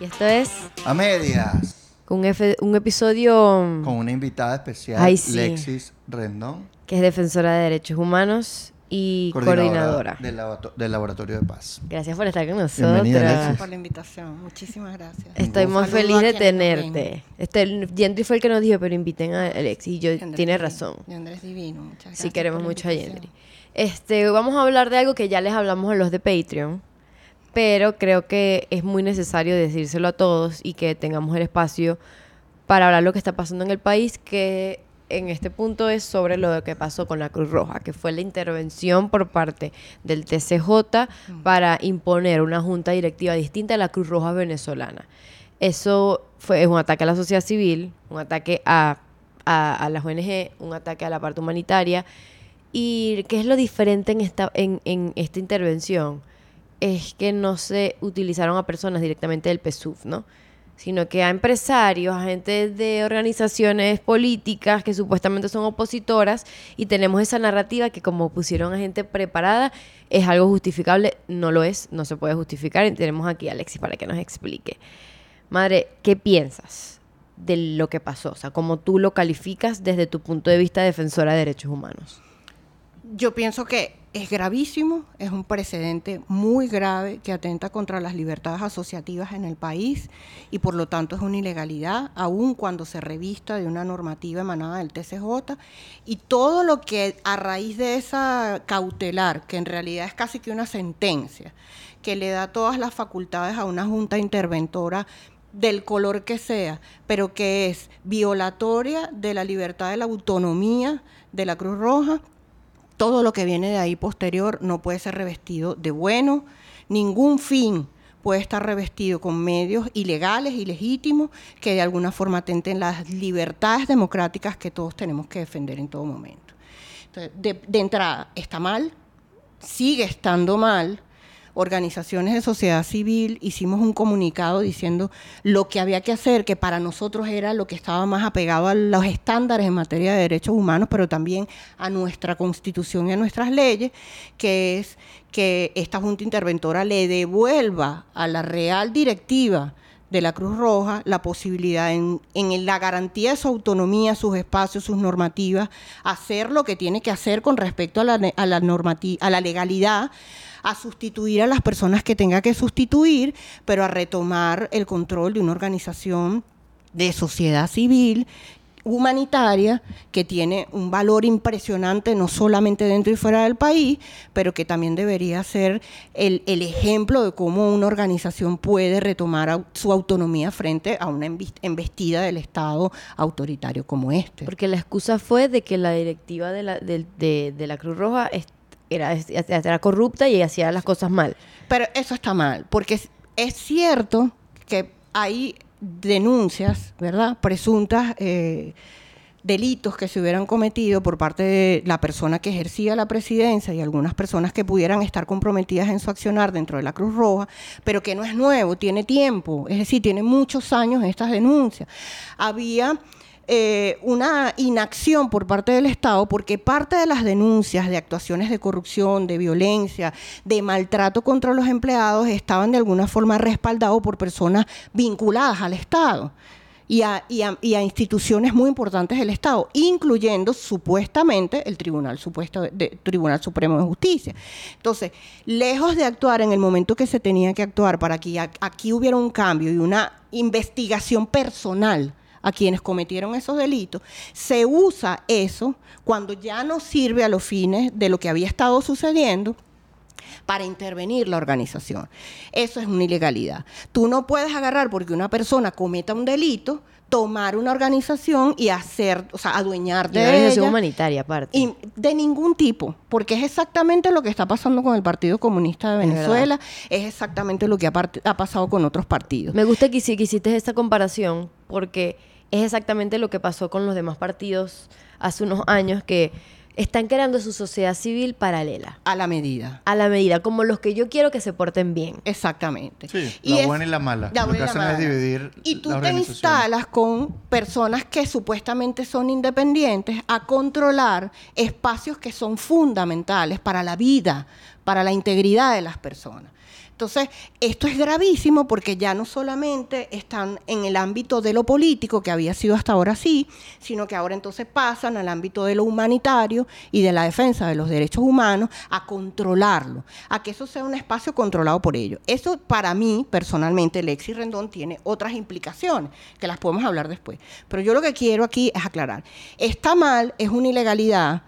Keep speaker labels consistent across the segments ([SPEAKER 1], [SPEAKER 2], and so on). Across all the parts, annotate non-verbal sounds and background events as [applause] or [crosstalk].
[SPEAKER 1] Y esto es
[SPEAKER 2] A medias.
[SPEAKER 1] un, efe- un episodio
[SPEAKER 2] Con una invitada especial,
[SPEAKER 1] Ay, sí.
[SPEAKER 2] Lexis Rendón,
[SPEAKER 1] que es defensora de derechos humanos y coordinadora.
[SPEAKER 2] del, laborato- del Laboratorio de Paz.
[SPEAKER 1] Gracias por estar con
[SPEAKER 2] Bienvenida,
[SPEAKER 1] nosotros.
[SPEAKER 2] Alexis.
[SPEAKER 3] por la invitación. Muchísimas gracias.
[SPEAKER 1] Estoy muy feliz
[SPEAKER 3] a
[SPEAKER 1] de tenerte. Este, Yendri fue el que nos dijo, pero inviten a Alexis. Y yo, tiene
[SPEAKER 3] divino.
[SPEAKER 1] razón.
[SPEAKER 3] Yandri es divino. Muchas gracias.
[SPEAKER 1] Sí queremos mucho a. Yendri. Este, vamos a hablar de algo que ya les hablamos en los de Patreon, pero creo que es muy necesario decírselo a todos y que tengamos el espacio para hablar lo que está pasando en el país, que en este punto es sobre lo que pasó con la Cruz Roja, que fue la intervención por parte del TCJ para imponer una junta directiva distinta a la Cruz Roja venezolana. Eso fue es un ataque a la sociedad civil, un ataque a, a, a las ONG, un ataque a la parte humanitaria. ¿Y qué es lo diferente en esta, en, en esta intervención? Es que no se utilizaron a personas directamente del PSUV, ¿no? Sino que a empresarios, a gente de organizaciones políticas que supuestamente son opositoras y tenemos esa narrativa que como pusieron a gente preparada es algo justificable, no lo es, no se puede justificar y tenemos aquí a Alexis para que nos explique. Madre, ¿qué piensas de lo que pasó? O sea, ¿cómo tú lo calificas desde tu punto de vista defensora de derechos humanos?
[SPEAKER 3] Yo pienso que es gravísimo, es un precedente muy grave que atenta contra las libertades asociativas en el país y por lo tanto es una ilegalidad, aun cuando se revista de una normativa emanada del TCJ y todo lo que a raíz de esa cautelar, que en realidad es casi que una sentencia, que le da todas las facultades a una junta interventora del color que sea, pero que es violatoria de la libertad de la autonomía de la Cruz Roja, todo lo que viene de ahí posterior no puede ser revestido de bueno, ningún fin puede estar revestido con medios ilegales, ilegítimos, que de alguna forma atenten las libertades democráticas que todos tenemos que defender en todo momento. Entonces, de, de entrada, está mal, sigue estando mal. Organizaciones de sociedad civil hicimos un comunicado diciendo lo que había que hacer, que para nosotros era lo que estaba más apegado a los estándares en materia de derechos humanos, pero también a nuestra constitución y a nuestras leyes, que es que esta Junta Interventora le devuelva a la Real Directiva de la Cruz Roja la posibilidad en, en la garantía de su autonomía, sus espacios, sus normativas, hacer lo que tiene que hacer con respecto a la, a a la legalidad, a sustituir a las personas que tenga que sustituir, pero a retomar el control de una organización de sociedad civil humanitaria que tiene un valor impresionante no solamente dentro y fuera del país, pero que también debería ser el, el ejemplo de cómo una organización puede retomar su autonomía frente a una embestida del Estado autoritario como este.
[SPEAKER 1] Porque la excusa fue de que la directiva de la, de, de la Cruz Roja era, corrupta y hacía las cosas mal.
[SPEAKER 3] Pero eso está mal, porque es, es cierto que hay denuncias, ¿verdad? Presuntas eh, delitos que se hubieran cometido por parte de la persona que ejercía la presidencia y algunas personas que pudieran estar comprometidas en su accionar dentro de la Cruz Roja, pero que no es nuevo, tiene tiempo, es decir, tiene muchos años estas denuncias. Había eh, una inacción por parte del Estado porque parte de las denuncias de actuaciones de corrupción, de violencia, de maltrato contra los empleados estaban de alguna forma respaldados por personas vinculadas al Estado. Y a, y a- y a instituciones muy importantes del Estado, incluyendo supuestamente el Tribunal, supuesto de- Tribunal Supremo de Justicia. Entonces, lejos de actuar en el momento que se tenía que actuar para que aquí hubiera un cambio y una investigación personal a quienes cometieron esos delitos, se usa eso cuando ya no sirve a los fines de lo que había estado sucediendo para intervenir la organización. Eso es una ilegalidad. Tú no puedes agarrar porque una persona cometa un delito, tomar una organización y hacer, o sea, adueñarte
[SPEAKER 1] Y una
[SPEAKER 3] de
[SPEAKER 1] organización
[SPEAKER 3] ella.
[SPEAKER 1] humanitaria aparte.
[SPEAKER 3] Y de ningún tipo, porque es exactamente lo que está pasando con el Partido Comunista de. Venezuela, es, exactamente lo que ha, ha pasado con otros partidos.
[SPEAKER 1] Me gusta que, que hiciste esta comparación porque es exactamente lo que pasó con los demás partidos hace unos años que están creando su sociedad civil paralela
[SPEAKER 3] A la medida.
[SPEAKER 1] a la medida, como los que yo quiero que se porten bien.
[SPEAKER 3] Exactamente.
[SPEAKER 2] Sí,
[SPEAKER 3] Y
[SPEAKER 2] la
[SPEAKER 3] es-
[SPEAKER 2] buena y la mala.
[SPEAKER 3] la
[SPEAKER 2] Lo que
[SPEAKER 3] y la
[SPEAKER 2] hacen es dividir
[SPEAKER 3] Y
[SPEAKER 2] la
[SPEAKER 3] tú te instalas con personas que supuestamente son independientes a controlar espacios que son fundamentales para la vida, para la integridad de las personas. Entonces, esto es gravísimo porque ya no solamente están en el ámbito de lo político, que había sido hasta ahora así, sino que ahora entonces pasan al ámbito de lo humanitario y de la defensa de los derechos humanos a controlarlo, a que eso sea un espacio controlado por ellos. Eso para mí, personalmente, Lexi Rendón tiene otras implicaciones, que las podemos hablar después. Pero yo lo que quiero aquí es aclarar, está mal, es una ilegalidad,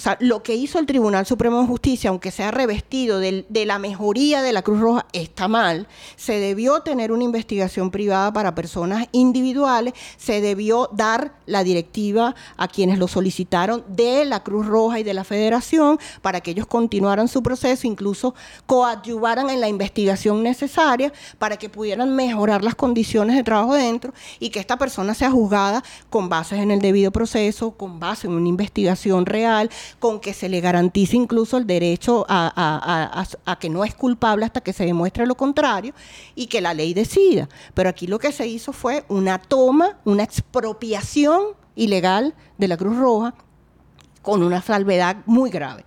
[SPEAKER 3] o sea, lo que hizo el Tribunal Supremo de Justicia, aunque sea revestido de, la mejoría de la Cruz Roja, está mal. Se debió tener una investigación privada para personas individuales, se debió dar la directiva a quienes lo solicitaron de la Cruz Roja y de la Federación para que ellos continuaran su proceso, incluso coadyuvaran en la investigación necesaria para que pudieran mejorar las condiciones de trabajo dentro y que esta persona sea juzgada con bases en el debido proceso, con base en una investigación real con que se le garantice incluso el derecho a, que no es culpable hasta que se demuestre lo contrario y que la ley decida. Pero aquí lo que se hizo fue una toma, una expropiación ilegal de la Cruz Roja con una salvedad muy grave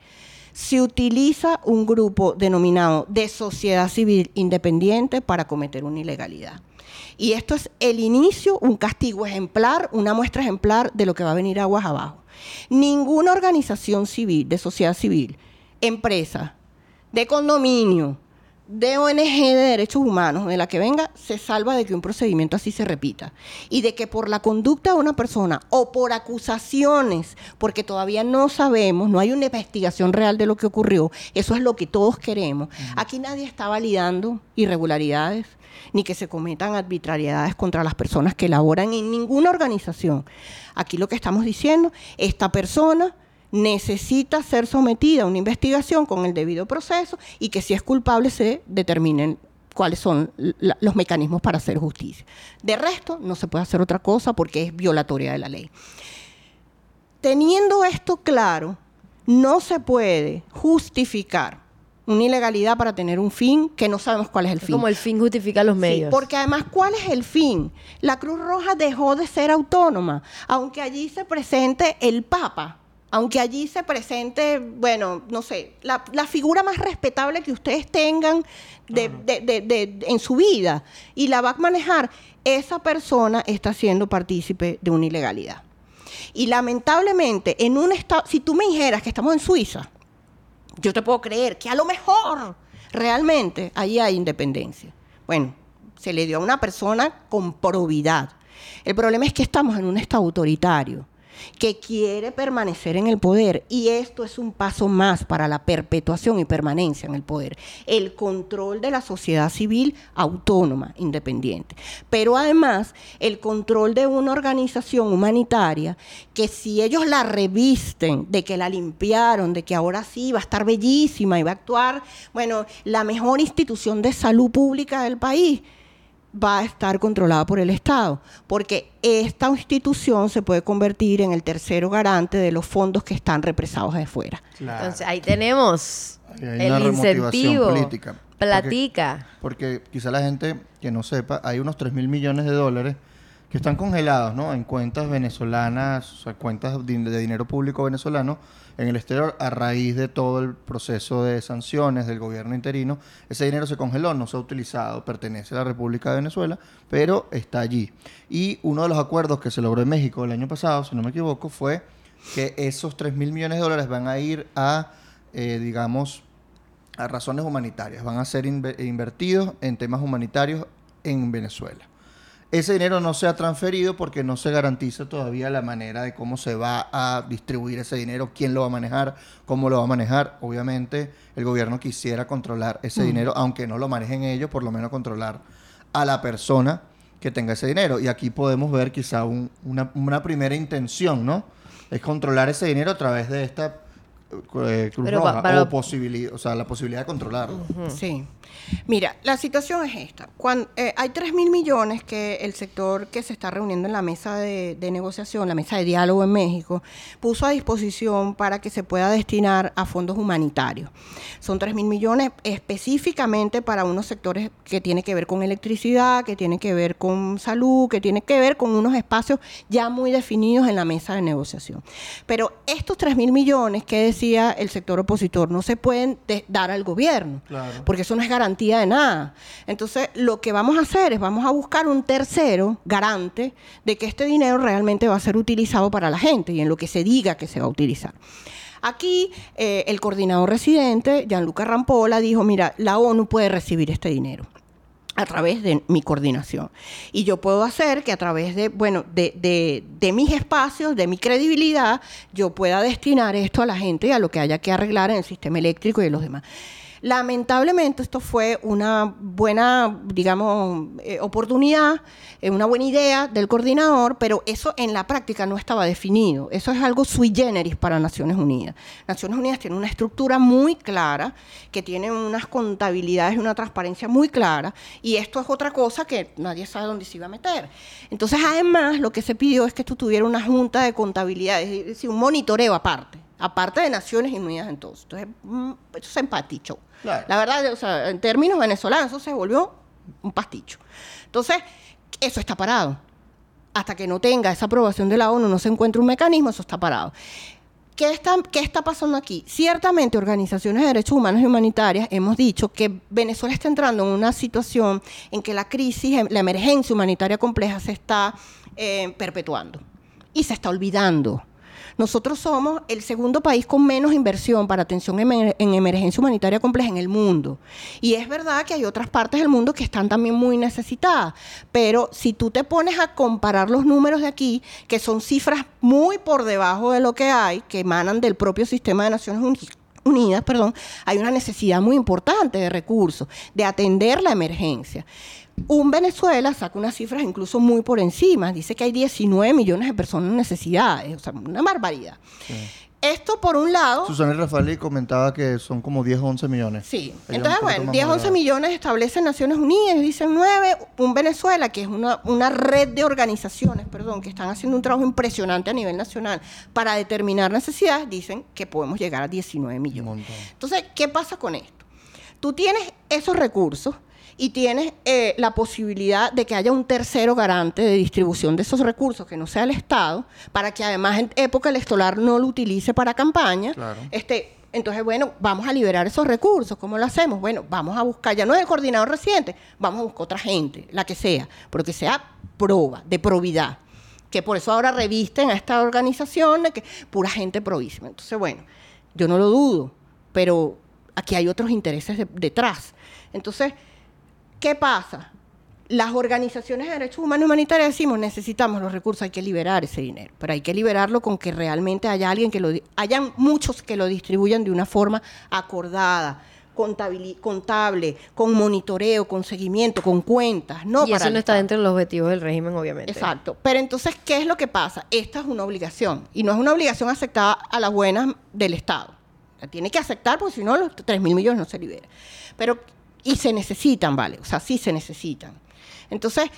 [SPEAKER 3] se utiliza un grupo denominado de sociedad civil independiente para cometer una ilegalidad. Y esto es el inicio, un castigo ejemplar, una muestra ejemplar de lo que va a venir aguas abajo. Ninguna organización civil, de sociedad civil, empresa, de condominio, de ONG de derechos humanos, de la que venga, se salva de que un procedimiento así se repita. Y de que por la conducta de una persona o por acusaciones, porque todavía no sabemos, no hay una investigación real de lo que ocurrió, eso es lo que todos queremos. Aquí nadie está validando irregularidades, ni que se cometan arbitrariedades contra las personas que laboran en ninguna organización. Aquí lo que estamos diciendo, esta persona necesita ser sometida a una investigación con el debido proceso y que si es culpable se determinen cuáles son los mecanismos para hacer justicia. De resto, no se puede hacer otra cosa porque es violatoria de la ley. Teniendo esto claro, no se puede justificar una ilegalidad para tener un fin que no sabemos cuál es el fin.
[SPEAKER 1] Como el fin justifica los medios.
[SPEAKER 3] porque además, ¿cuál es el fin? La Cruz Roja dejó de ser autónoma, aunque allí se presente el Papa, aunque allí se presente, bueno, no sé, la, figura más respetable que ustedes tengan en su vida y la va a manejar, esa persona está siendo partícipe de una ilegalidad. Y lamentablemente, en un estado, si tú me dijeras que estamos en Suiza, yo te puedo creer que a lo mejor realmente ahí hay independencia. Bueno, se le dio a una persona con probidad. El problema es que estamos en un estado autoritario que quiere permanecer en el poder. Y esto es un paso más para la perpetuación y permanencia en el poder. El control de la sociedad civil autónoma, independiente. Pero además, el control de una organización humanitaria que si ellos la revisten, de que la limpiaron, de que ahora sí va a estar bellísima y va a actuar, bueno, la mejor institución de salud pública del país va a estar controlada por el Estado, porque esta institución se puede convertir en el tercero garante de los fondos que están represados de fuera.
[SPEAKER 1] Entonces ahí tenemos el incentivo. Política. Platica.
[SPEAKER 2] Porque, porque, quizá la gente que no sepa, hay unos 3 mil millones de dólares que están congelados ¿no? en cuentas venezolanas, o sea, cuentas de dinero público venezolano en el exterior a raíz de todo el proceso de sanciones del gobierno interino. Ese dinero se congeló, no se ha utilizado, pertenece a la República de Venezuela, pero está allí. Y uno de los acuerdos que se logró en México el año pasado, si no me equivoco, fue que esos 3 mil millones de dólares van a ir a, eh, digamos, a razones humanitarias, van a ser invertidos en temas humanitarios en Venezuela. Ese dinero no se ha transferido porque no se garantiza todavía la manera de cómo se va a distribuir ese dinero, quién lo va a manejar, cómo lo va a manejar. Obviamente el gobierno quisiera controlar ese mm. dinero, aunque no lo manejen ellos, por lo menos controlar a la persona que tenga ese dinero. Y aquí podemos ver quizá una, primera intención, ¿no? Es controlar ese dinero a través de esta eh, Cruz Roja, o, posibilidad, o sea, la posibilidad de controlarlo.
[SPEAKER 3] Sí. Mira, la situación es esta. Cuando, eh, hay 3 mil millones que el sector que se está reuniendo en la mesa de, negociación, la mesa de diálogo en México, puso a disposición para que se pueda destinar a fondos humanitarios. Son 3 mil millones específicamente para unos sectores que tienen que ver con electricidad, que tienen que ver con salud, que tienen que ver con unos espacios ya muy definidos en la mesa de negociación. Pero estos 3 mil millones, que decir decía el sector opositor, no se pueden de- dar al gobierno,
[SPEAKER 2] Claro.
[SPEAKER 3] porque eso no es garantía de nada. Entonces, lo que vamos a hacer es vamos a buscar un tercero garante de que este dinero realmente va a ser utilizado para la gente y en lo que se diga que se va a utilizar. Aquí eh, el coordinador residente, Gianluca Rampola, dijo, mira, la ONU puede recibir este dinero a través de mi coordinación. Y yo puedo hacer que a través de, bueno, de, de- de mis espacios, de mi credibilidad, yo pueda destinar esto a la gente y a lo que haya que arreglar en el sistema eléctrico y los demás. Lamentablemente esto fue una buena, digamos, eh, oportunidad, eh, una buena idea del coordinador, pero eso en la práctica no estaba definido. Eso es algo sui generis para Naciones Unidas. Naciones Unidas tiene una estructura muy clara, que tiene unas contabilidades y una transparencia muy clara, y esto es otra cosa que nadie sabe dónde se iba a meter. Entonces, además, lo que se pidió es que esto tuviera una junta de contabilidad, es decir, un monitoreo aparte aparte de Naciones Unidas entonces. Entonces, mm, eso se empatichó.
[SPEAKER 2] Claro.
[SPEAKER 3] La verdad, o sea, en términos venezolanos, eso se volvió un pasticho. Entonces, eso está parado. Hasta que no tenga esa aprobación de la ONU, no se encuentre un mecanismo, eso está parado. ¿Qué está, ¿Qué está pasando aquí? Ciertamente, organizaciones de derechos humanos y humanitarias hemos dicho que Venezuela está entrando en una situación en que la crisis, la emergencia humanitaria compleja se está eh, perpetuando y se está olvidando. Nosotros somos el segundo país con menos inversión para atención en emergencia humanitaria compleja en el mundo. Y es verdad que hay otras partes del mundo que están también muy necesitadas. Pero si tú te pones a comparar los números de aquí, que son cifras muy por debajo de lo que hay, que emanan del propio sistema de Naciones Unidas, Unidas, perdón, hay una necesidad muy importante de recursos, de atender la emergencia. Un Venezuela saca unas cifras incluso muy por encima, dice que hay 19 millones de personas en necesidades, o sea, una barbaridad. Esto por un lado,
[SPEAKER 2] Susana Rafaeli comentaba que son como 10 o 11 millones.
[SPEAKER 3] Sí, entonces bueno,
[SPEAKER 2] más
[SPEAKER 3] 10, 11
[SPEAKER 2] moderada.
[SPEAKER 3] millones establecen Naciones Unidas, dicen 9, un Venezuela, que es una, una red de organizaciones, perdón, que están haciendo un trabajo impresionante a nivel nacional para determinar necesidades, dicen que podemos llegar a 19
[SPEAKER 2] Un
[SPEAKER 3] millones. Entonces, ¿qué pasa con esto? Tú tienes esos recursos y tienes eh, la posibilidad de que haya un tercero garante de distribución de esos recursos, que no sea el Estado, para que además en época electoral no lo utilice para campaña.
[SPEAKER 2] Claro.
[SPEAKER 3] Este, entonces, bueno, vamos a liberar esos recursos. ¿Cómo lo hacemos? Bueno, vamos a buscar, ya no es el coordinador reciente, vamos a buscar otra gente, la que sea, pero que sea proba, de probidad. Que por eso ahora revisten a esta organización de que pura gente probísima. Entonces, bueno, yo no lo dudo, pero aquí hay otros intereses de- detrás. Entonces, ¿qué pasa? Las organizaciones de derechos humanos y humanitarios decimos, necesitamos los recursos, hay que liberar ese dinero, pero hay que liberarlo con que realmente haya alguien que lo, hayan muchos que lo distribuyan de una forma acordada, contable, con monitoreo, con seguimiento, con cuentas, no
[SPEAKER 1] y eso no está dentro de los objetivos del régimen, obviamente.
[SPEAKER 3] Exacto. Pero entonces, ¿qué es lo que pasa? Esta es una obligación. Y no es una obligación aceptada a las buenas del Estado. La tiene que aceptar porque si no, los 3 mil millones no se liberan. Pero, y se necesitan, ¿vale? O sea, sí se necesitan. Entonces,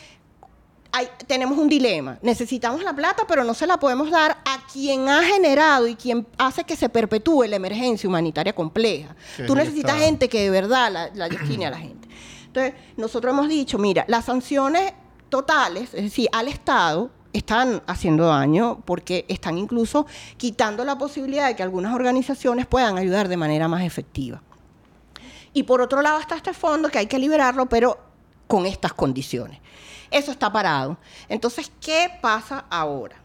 [SPEAKER 3] hay- tenemos un dilema. Necesitamos la plata, pero no se la podemos dar a quien ha generado y quien hace que se perpetúe la emergencia humanitaria compleja. Tú necesitas gente que de verdad la, la destine a la gente. Entonces, nosotros hemos dicho, mira, las sanciones totales, es decir, al Estado, están haciendo daño porque están incluso quitando la posibilidad de que algunas organizaciones puedan ayudar de manera más efectiva. Y por otro lado está este fondo que hay que liberarlo, pero con estas condiciones. Eso está parado. Entonces, ¿qué pasa ahora?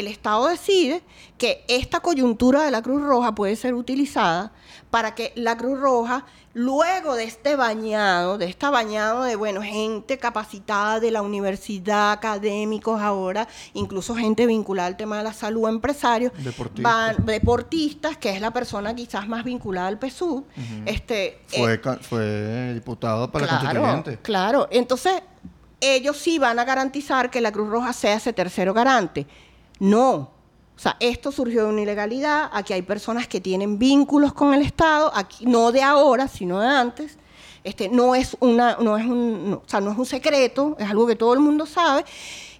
[SPEAKER 3] El Estado decide que esta coyuntura de la Cruz Roja puede ser utilizada para que la Cruz Roja, luego de este bañado, de este bañado de, bueno, gente capacitada de la universidad, académicos ahora, incluso gente vinculada al tema de la salud, empresarios,
[SPEAKER 2] Deportistas.
[SPEAKER 3] van, deportistas, que es la persona quizás más vinculada al PSUV, este,
[SPEAKER 2] Fue,
[SPEAKER 3] eh,
[SPEAKER 2] ca- fue diputado para la
[SPEAKER 3] claro,
[SPEAKER 2] constituyente.
[SPEAKER 3] Claro, entonces ellos sí van a garantizar que la Cruz Roja sea ese tercero garante. No. O sea, esto surgió de una ilegalidad, aquí hay personas que tienen vínculos con el Estado, aquí, no de ahora, sino de antes. Este, no es una, no es un, o sea, no es un secreto, es algo que todo el mundo sabe.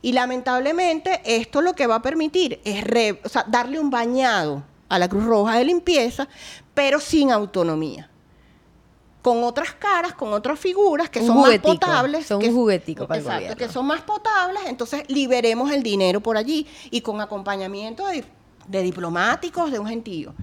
[SPEAKER 3] Y lamentablemente esto lo que va a permitir es re- darle un bañado a la Cruz Roja de limpieza, pero sin autonomía con otras caras, con otras figuras que
[SPEAKER 1] Un
[SPEAKER 3] son
[SPEAKER 1] juguetico,
[SPEAKER 3] más potables.
[SPEAKER 1] son un
[SPEAKER 3] que,
[SPEAKER 1] juguetico para el
[SPEAKER 3] Exacto,
[SPEAKER 1] gobierno.
[SPEAKER 3] que son más potables, entonces liberemos el dinero por allí y con acompañamiento de, de diplomáticos, de un gentío.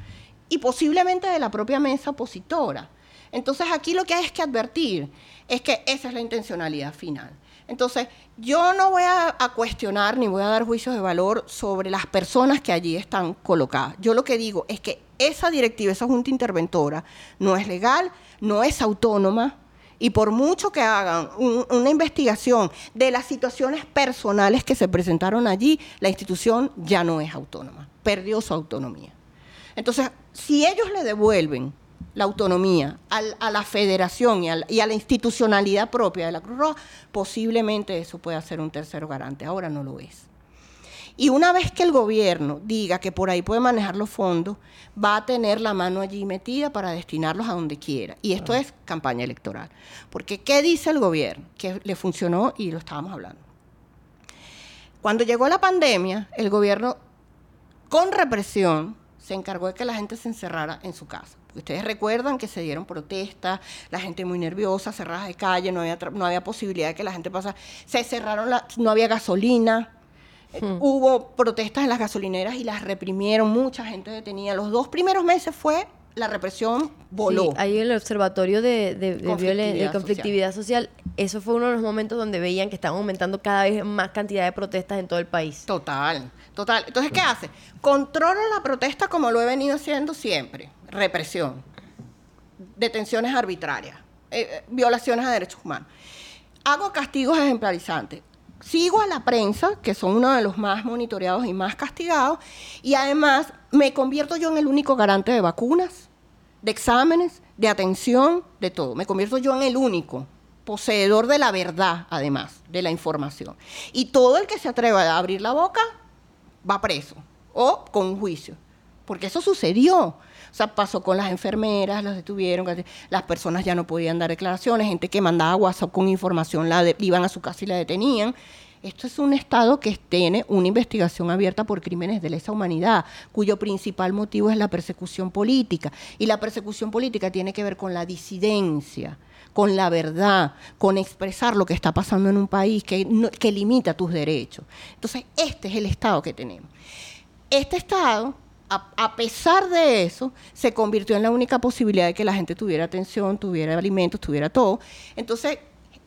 [SPEAKER 3] y posiblemente de la propia mesa opositora. Entonces aquí lo que hay es que advertir, es que esa es la intencionalidad final. Entonces, yo no voy a, cuestionar ni voy a dar juicios de valor sobre las personas que allí están colocadas. Yo lo que digo es que esa directiva, esa junta interventora, no es legal, no es autónoma, y por mucho que hagan una investigación de las situaciones personales que se presentaron allí, la institución ya no es autónoma, perdió su autonomía. Entonces, si ellos le devuelven la autonomía a la federación y a la, institucionalidad propia de la Cruz Roja, posiblemente eso pueda ser un tercero garante. Ahora no lo es. Y una vez que el gobierno diga que por ahí puede manejar los fondos, va a tener la mano allí metida para destinarlos a donde quiera. Y esto es campaña electoral. Porque ¿qué dice el gobierno? Que le funcionó y lo estábamos hablando. Cuando llegó la pandemia, el gobierno, con represión, se encargó de que la gente se encerrara en su casa. Ustedes recuerdan que se dieron protestas, la gente muy nerviosa, cerradas de calle, no había, no había posibilidad de que la gente pasara. Se cerraron, la, no había gasolina, Hmm. Hubo protestas en las gasolineras y las reprimieron, mucha gente detenida. Los dos primeros meses fue la represión voló.
[SPEAKER 1] Sí, ahí en el observatorio de, de, conflictividad, social. eso fue uno de los momentos donde veían que estaban aumentando cada vez más cantidad de protestas en todo el país.
[SPEAKER 3] Total, total. Entonces, ¿qué hace? Controla la protesta como lo he venido haciendo siempre. Represión, detenciones arbitrarias, eh, eh, violaciones a derechos humanos. Hago castigos ejemplarizantes sigo a la prensa, que son uno de los más monitoreados y más castigados, y además me convierto yo en el único garante de vacunas, de exámenes, de atención, de todo. Me convierto yo en el único poseedor de la verdad, además, de la información. Y todo el que se atreva a abrir la boca va preso o con un juicio, porque eso sucedió. O sea, pasó con las enfermeras, las detuvieron, las personas ya no podían dar declaraciones, gente que mandaba WhatsApp con información, la iban a su casa y la detenían. Esto es un Estado que tiene una investigación abierta por crímenes de lesa humanidad, cuyo principal motivo es la persecución política. Y la persecución política tiene que ver con la disidencia, con la verdad, con expresar lo que está pasando en un país que, que limita tus derechos. Entonces, este es el Estado que tenemos. Este Estado a, pesar de eso, se convirtió en la única posibilidad de que la gente tuviera atención, tuviera alimentos, tuviera todo. Entonces,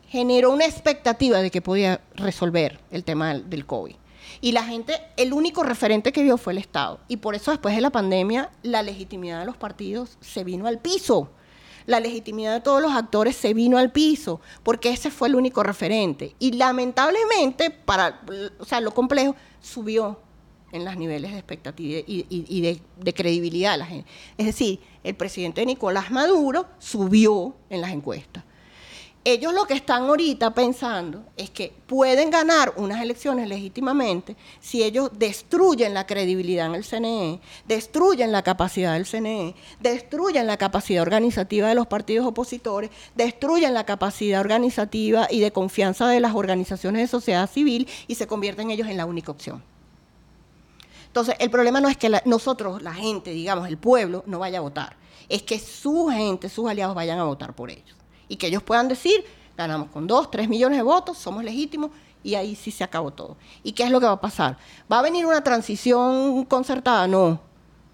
[SPEAKER 3] generó una expectativa de que podía resolver el tema del, COVID. Y la gente, el único referente que vio fue el Estado. Y por eso después de la pandemia, la legitimidad de los partidos se vino al piso. La legitimidad de todos los actores se vino al piso, porque ese fue el único referente. Y lamentablemente, para o sea, lo complejo, subió en los niveles de expectativa y, de, credibilidad de la gente. Es decir, el presidente Nicolás Maduro subió en las encuestas. Ellos lo que están ahorita pensando es que pueden ganar unas elecciones legítimamente si ellos destruyen la credibilidad en el CNE, destruyen la capacidad del CNE, destruyen la capacidad organizativa de los partidos opositores, destruyen la capacidad organizativa y de confianza de las organizaciones de sociedad civil y se convierten ellos en la única opción. Entonces, el problema no es que nosotros, la gente, digamos, el pueblo, no vaya a votar. Es que su gente, sus aliados vayan a votar por ellos. Y que ellos puedan decir, ganamos con dos, tres millones de votos, somos legítimos, y ahí sí se acabó todo. ¿Y qué es lo que va a pasar? ¿Va a venir una transición concertada? No.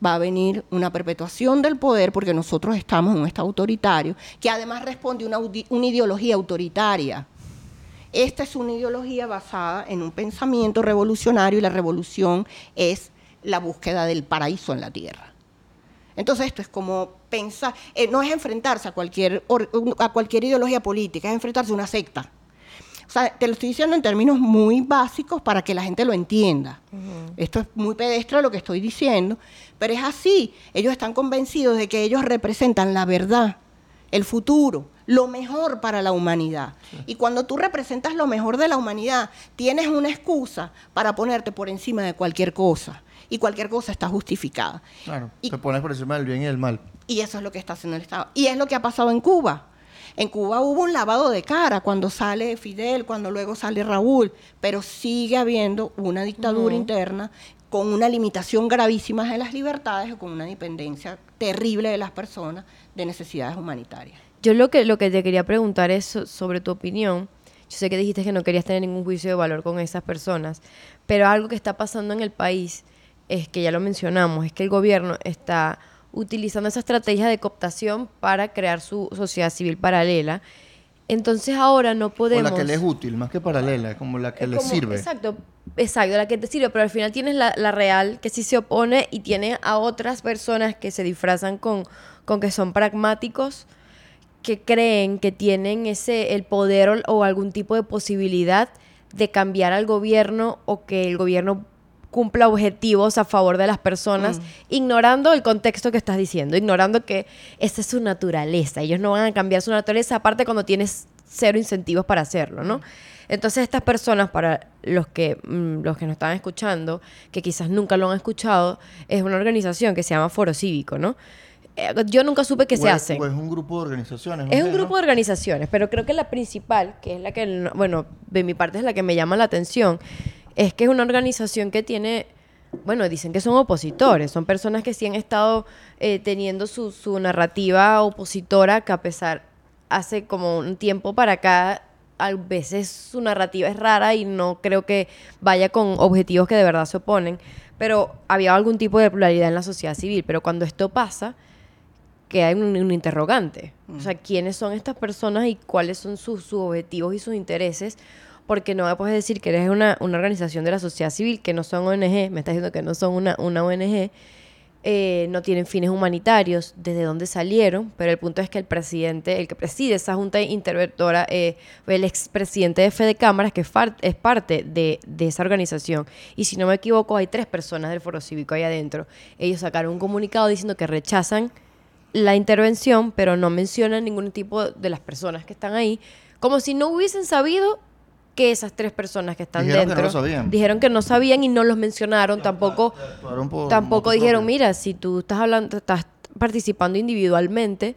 [SPEAKER 3] Va a venir una perpetuación del poder porque nosotros estamos en un Estado autoritario que además responde a una, una ideología autoritaria esta es una ideología basada en un pensamiento revolucionario y la revolución es la búsqueda del paraíso en la tierra. Entonces esto es como pensar, eh, no es enfrentarse a cualquier, a cualquier ideología política, es enfrentarse a una secta. O sea, te lo estoy diciendo en términos muy básicos para que la gente lo entienda. Esto es muy pedestre lo que estoy diciendo, pero es así. Ellos están convencidos de que ellos representan la verdad, el futuro, lo mejor para la humanidad. Y cuando tú representas lo mejor de la humanidad, tienes una excusa para ponerte por encima de cualquier cosa. Y cualquier cosa está justificada.
[SPEAKER 2] Claro, te pones por encima del bien y del mal.
[SPEAKER 3] Y eso es lo que está haciendo el Estado. Y es lo que ha pasado en Cuba. En Cuba hubo un lavado de cara cuando sale Fidel, cuando luego sale Raúl, pero sigue habiendo una dictadura interna con una limitación gravísima de las libertades o con una dependencia terrible de las personas de necesidades humanitarias.
[SPEAKER 1] Yo lo que, lo que te quería preguntar es sobre tu opinión. Yo sé que dijiste que no querías tener ningún juicio de valor con esas personas, pero algo que está pasando en el país es que ya lo mencionamos, es que el gobierno está utilizando esa estrategia de cooptación para crear su sociedad civil paralela. Entonces ahora no
[SPEAKER 2] O
[SPEAKER 1] podemos...
[SPEAKER 2] la que le es útil, más que paralela, es como la que le sirve.
[SPEAKER 1] Exacto, exacto, la que te sirve, pero al final tienes la, la real que sí se opone y tiene a otras personas que se disfrazan con, con que son pragmáticos, que creen que tienen ese el poder o, o algún tipo de posibilidad de cambiar al gobierno o que el gobierno cumpla objetivos a favor de las personas, ignorando el contexto que estás diciendo, ignorando que esa es su naturaleza. Ellos no van a cambiar su naturaleza, aparte cuando tienes cero incentivos para hacerlo, ¿no? Entonces estas personas, para los que, mm, los que nos están escuchando, que quizás nunca lo han escuchado, es una organización que se llama Foro Cívico, ¿no? Eh, yo nunca supe qué se
[SPEAKER 2] o es un grupo de organizaciones.
[SPEAKER 1] Es un grupo de organizaciones, pero creo que la principal, que es la que, no- bueno, de mi parte es la que me llama la atención, es que es una organización que tiene, bueno, dicen que son opositores, son personas que sí han estado eh, teniendo su, su narrativa opositora, que a pesar, hace como un tiempo para acá, a veces su narrativa es rara y no creo que vaya con objetivos que de verdad se oponen, pero había algún tipo de pluralidad en la sociedad civil, pero cuando esto pasa, que hay un, un interrogante. O sea, ¿quiénes son estas personas y cuáles son sus, sus objetivos y sus intereses? Porque no me puedes decir que eres una, una organización de la sociedad civil, que no son ONG, me estás diciendo que no son una, una ONG, eh, no tienen fines humanitarios, desde dónde salieron, pero el punto es que el presidente, el que preside esa junta interventora, eh, el expresidente de Fede Cámaras, que es parte de, de esa organización. Y si no me equivoco, hay tres personas del Foro Cívico ahí adentro. Ellos sacaron un comunicado diciendo que rechazan la intervención, pero no mencionan ningún tipo de las personas que están ahí, como si no hubiesen sabido que esas tres personas que están
[SPEAKER 2] Dijeron que no
[SPEAKER 1] dentro
[SPEAKER 2] sabían.
[SPEAKER 1] dijeron que no sabían y no los mencionaron tampoco
[SPEAKER 2] por
[SPEAKER 1] tampoco dijeron
[SPEAKER 2] propio.
[SPEAKER 1] mira si tú estás hablando estás participando individualmente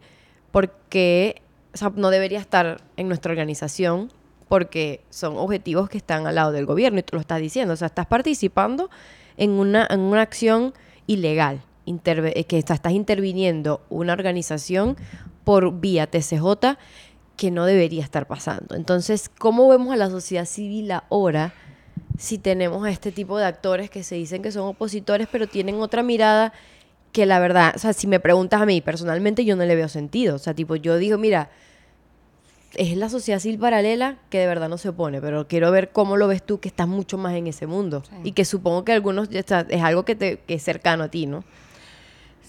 [SPEAKER 1] porque o sea, no debería estar en nuestra organización porque son objetivos que están al lado del gobierno y tú lo estás diciendo o sea estás participando en una en una acción ilegal eh, que está- estás interviniendo una organización por vía TCJ que no debería estar pasando. Entonces, ¿cómo vemos a la sociedad civil ahora si tenemos a este tipo de actores que se dicen que son opositores, pero tienen otra mirada que la verdad, o sea, si me preguntas a mí personalmente, yo no le veo sentido. O sea, tipo, yo digo, mira, es la sociedad civil paralela que de verdad no se opone, pero quiero ver cómo lo ves tú, que estás mucho más en ese mundo.
[SPEAKER 3] Sí.
[SPEAKER 1] Y que supongo que algunos, ya está- es algo que, te, que es cercano a ti, ¿no?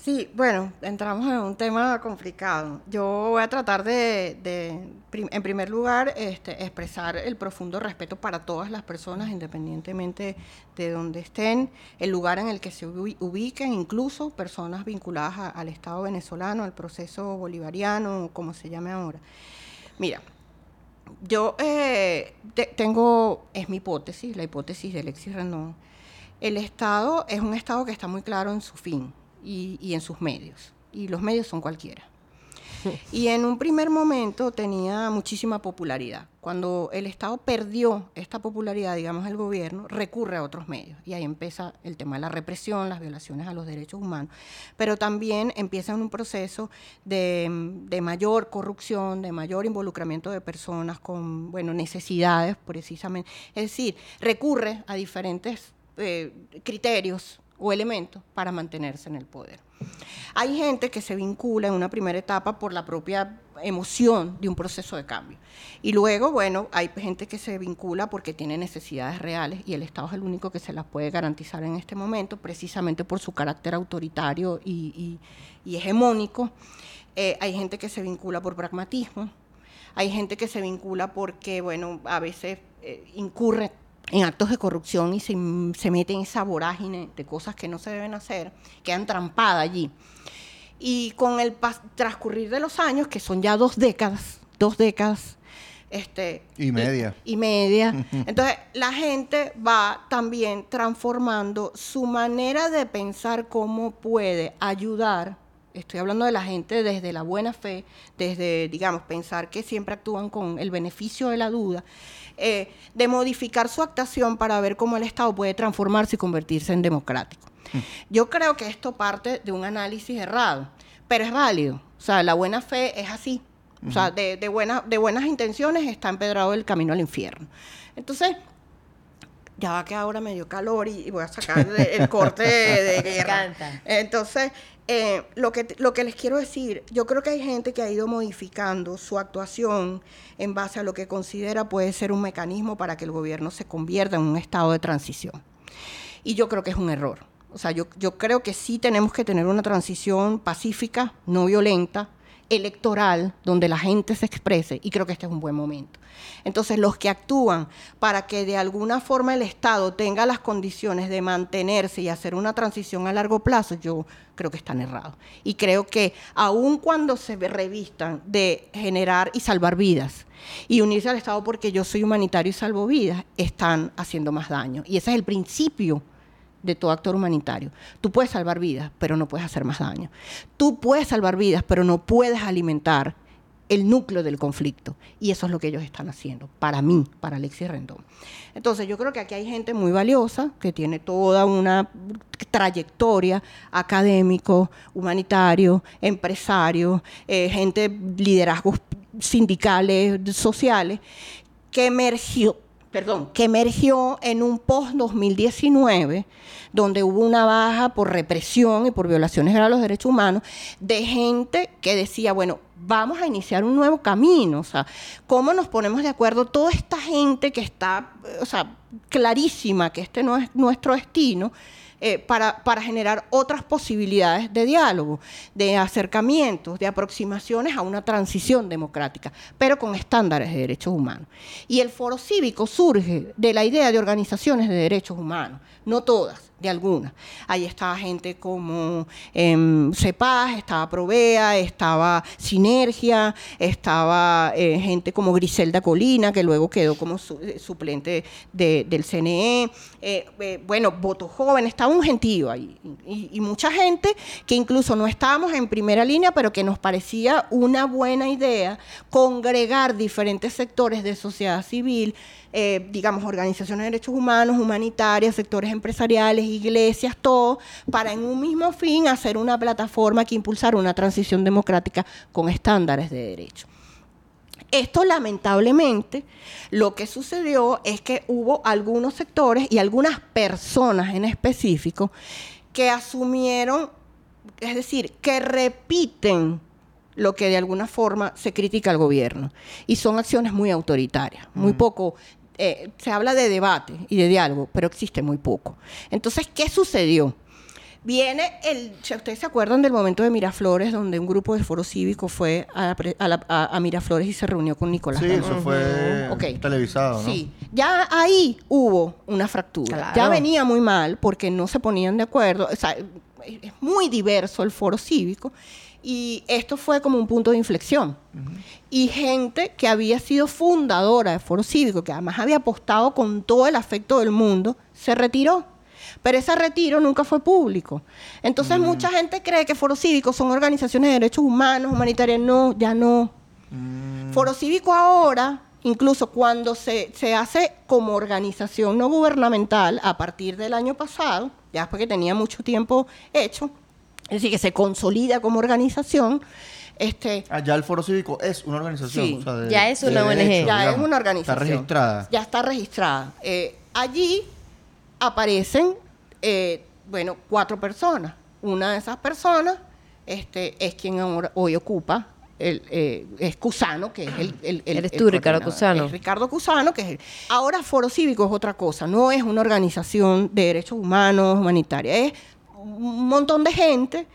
[SPEAKER 3] Sí, bueno, entramos en un tema complicado. Yo voy a tratar de, de, en primer lugar, este, expresar el profundo respeto para todas las personas, independientemente de donde estén, el lugar en el que se ubi- ubiquen, incluso personas vinculadas al Estado venezolano, al proceso bolivariano, como se llame ahora. Mira, yo eh, te- tengo, es mi hipótesis, la hipótesis de Alexis Rendón. El Estado es un Estado que está muy claro en su fin y, y en sus medios. Y los medios son cualquiera. Y en un primer momento tenía muchísima popularidad. Cuando el Estado perdió esta popularidad, digamos, el gobierno, recurre a otros medios. Y ahí empieza el tema de la represión, las violaciones a los derechos humanos. Pero también empieza en un proceso de, de mayor corrupción, de mayor involucramiento de personas con, bueno, necesidades precisamente. Es decir, recurre a diferentes eh, criterios o elementos para mantenerse en el poder. Hay gente que se vincula en una primera etapa por la propia emoción de un proceso de cambio. Y luego, bueno, hay gente que se vincula porque tiene necesidades reales y el Estado es el único que se las puede garantizar en este momento, precisamente por su carácter autoritario y, y- y hegemónico. Eh, hay gente que se vincula por pragmatismo. Hay gente que se vincula porque, bueno, a veces eh, incurre en actos de corrupción y se, se mete en esa vorágine de cosas que no se deben hacer, quedan trampadas allí. Y con el transcurrir de los años, que son ya dos décadas, dos décadas, este,
[SPEAKER 2] Y media.
[SPEAKER 3] y media. [laughs] Entonces, la gente va también transformando su manera de pensar cómo puede ayudar. Estoy hablando de la gente desde la buena fe, desde, digamos, pensar que siempre actúan con el beneficio de la duda, eh, de modificar su actuación para ver cómo el Estado puede transformarse y convertirse en democrático. Yo creo que esto parte de un análisis errado, pero es válido. O sea, la buena fe es así. O sea, de, de, buena- de buenas intenciones está empedrado el camino al infierno. Entonces, ya va que ahora me dio calor y, y voy a sacar el, corte de, de [laughs] guerra.
[SPEAKER 1] encanta.
[SPEAKER 3] Entonces, eh, lo, que, lo que les quiero decir, yo creo que hay gente que ha ido modificando su actuación en base a lo que considera puede ser un mecanismo para que el gobierno se convierta en un estado de transición. Y yo creo que es un error. O sea, yo, yo creo que sí tenemos que tener una transición pacífica, no violenta, electoral, donde la gente se exprese, y creo que este es un buen momento. Entonces, los que actúan para que de alguna forma el Estado tenga las condiciones de mantenerse y hacer una transición a largo plazo, yo creo que están errados. Y creo que aun cuando se revistan de generar y salvar vidas y unirse al Estado porque yo soy humanitario y salvo vidas, están haciendo más daño. Y ese es el principio de todo actor humanitario. Tú puedes salvar vidas, pero no puedes hacer más daño. Tú puedes salvar vidas, pero no puedes alimentar el núcleo del conflicto. Y eso es lo que ellos están haciendo, para mí, para Alexis Rendón. Entonces, yo creo que aquí hay gente muy valiosa, que tiene toda una trayectoria académico, humanitario, empresario, eh, gente, liderazgos sindicales, sociales, que emergió, perdón, que emergió en un post-2019, donde hubo una baja por represión y por violaciones a los derechos humanos, de gente que decía, bueno, vamos a iniciar un nuevo camino, o sea, ¿cómo nos ponemos de acuerdo toda esta gente que está, o sea, clarísima que este no es nuestro destino? Eh, para, para generar otras posibilidades de diálogo, de acercamientos, de aproximaciones a una transición democrática, pero con estándares de derechos humanos. Y el foro cívico surge de la idea de organizaciones de derechos humanos, no todas, de algunas. Ahí estaba gente como eh, CEPAS, estaba Provea, estaba Sinergia, estaba eh, gente como Griselda Colina, que luego quedó como eh, suplente de- del CNE. Eh, bueno, Voto Joven, estaba un gentío ahí. Y, y mucha gente que incluso no estábamos en primera línea, pero que nos parecía una buena idea congregar diferentes sectores de sociedad civil digamos, organizaciones de derechos humanos, humanitarias, sectores empresariales, iglesias, todo, para en un mismo fin hacer una plataforma que impulsara una transición democrática con estándares de derecho. Esto lamentablemente lo que sucedió es que hubo algunos sectores y algunas personas en específico que asumieron, es decir, que repiten lo que de alguna forma se critica al gobierno. Y son acciones muy autoritarias, muy poco... eh, se habla de debate y de diálogo, pero existe muy poco. Entonces, ¿qué sucedió? Viene el, si ustedes se acuerdan del momento de Miraflores, donde un grupo del foro cívico fue a, la pre- a la- a- a Miraflores y se reunió con Nicolás.
[SPEAKER 2] Sí, eso fue
[SPEAKER 3] Ok.
[SPEAKER 2] televisado, ¿no?
[SPEAKER 3] Sí, ya ahí hubo una fractura.
[SPEAKER 1] Claro.
[SPEAKER 3] Ya venía muy mal porque no se ponían de acuerdo. O sea, es muy diverso el foro cívico y esto fue como un punto de inflexión. Y gente que había sido fundadora del foro cívico, que además había apostado con todo el afecto del mundo, se retiró. Pero ese retiro nunca fue público. Entonces mucha gente cree que foros cívicos son organizaciones de derechos humanos, humanitarias. No, ya no. Foro Cívico ahora, incluso cuando se, se hace como organización no gubernamental a partir del año pasado, ya porque tenía mucho tiempo hecho, es decir, que se consolida como organización, este,
[SPEAKER 2] Allá el Foro Cívico es una organización.
[SPEAKER 3] Sí.
[SPEAKER 2] o sea, de-
[SPEAKER 1] Ya es una
[SPEAKER 2] de
[SPEAKER 1] ONG.
[SPEAKER 3] ya es una organización.
[SPEAKER 2] Está registrada.
[SPEAKER 3] Ya está registrada. Eh, allí aparecen, eh, bueno, cuatro personas. Una de esas personas este, es quien ahora- hoy ocupa, el, eh, es Cusano, que es el... el- el-
[SPEAKER 1] Eres
[SPEAKER 3] el
[SPEAKER 1] tú, Ricardo. Cusano.
[SPEAKER 3] Es Ricardo Cusano, que es el... Ahora Foro Cívico es otra cosa, no es una organización de derechos humanos, humanitaria, es un montón de gente,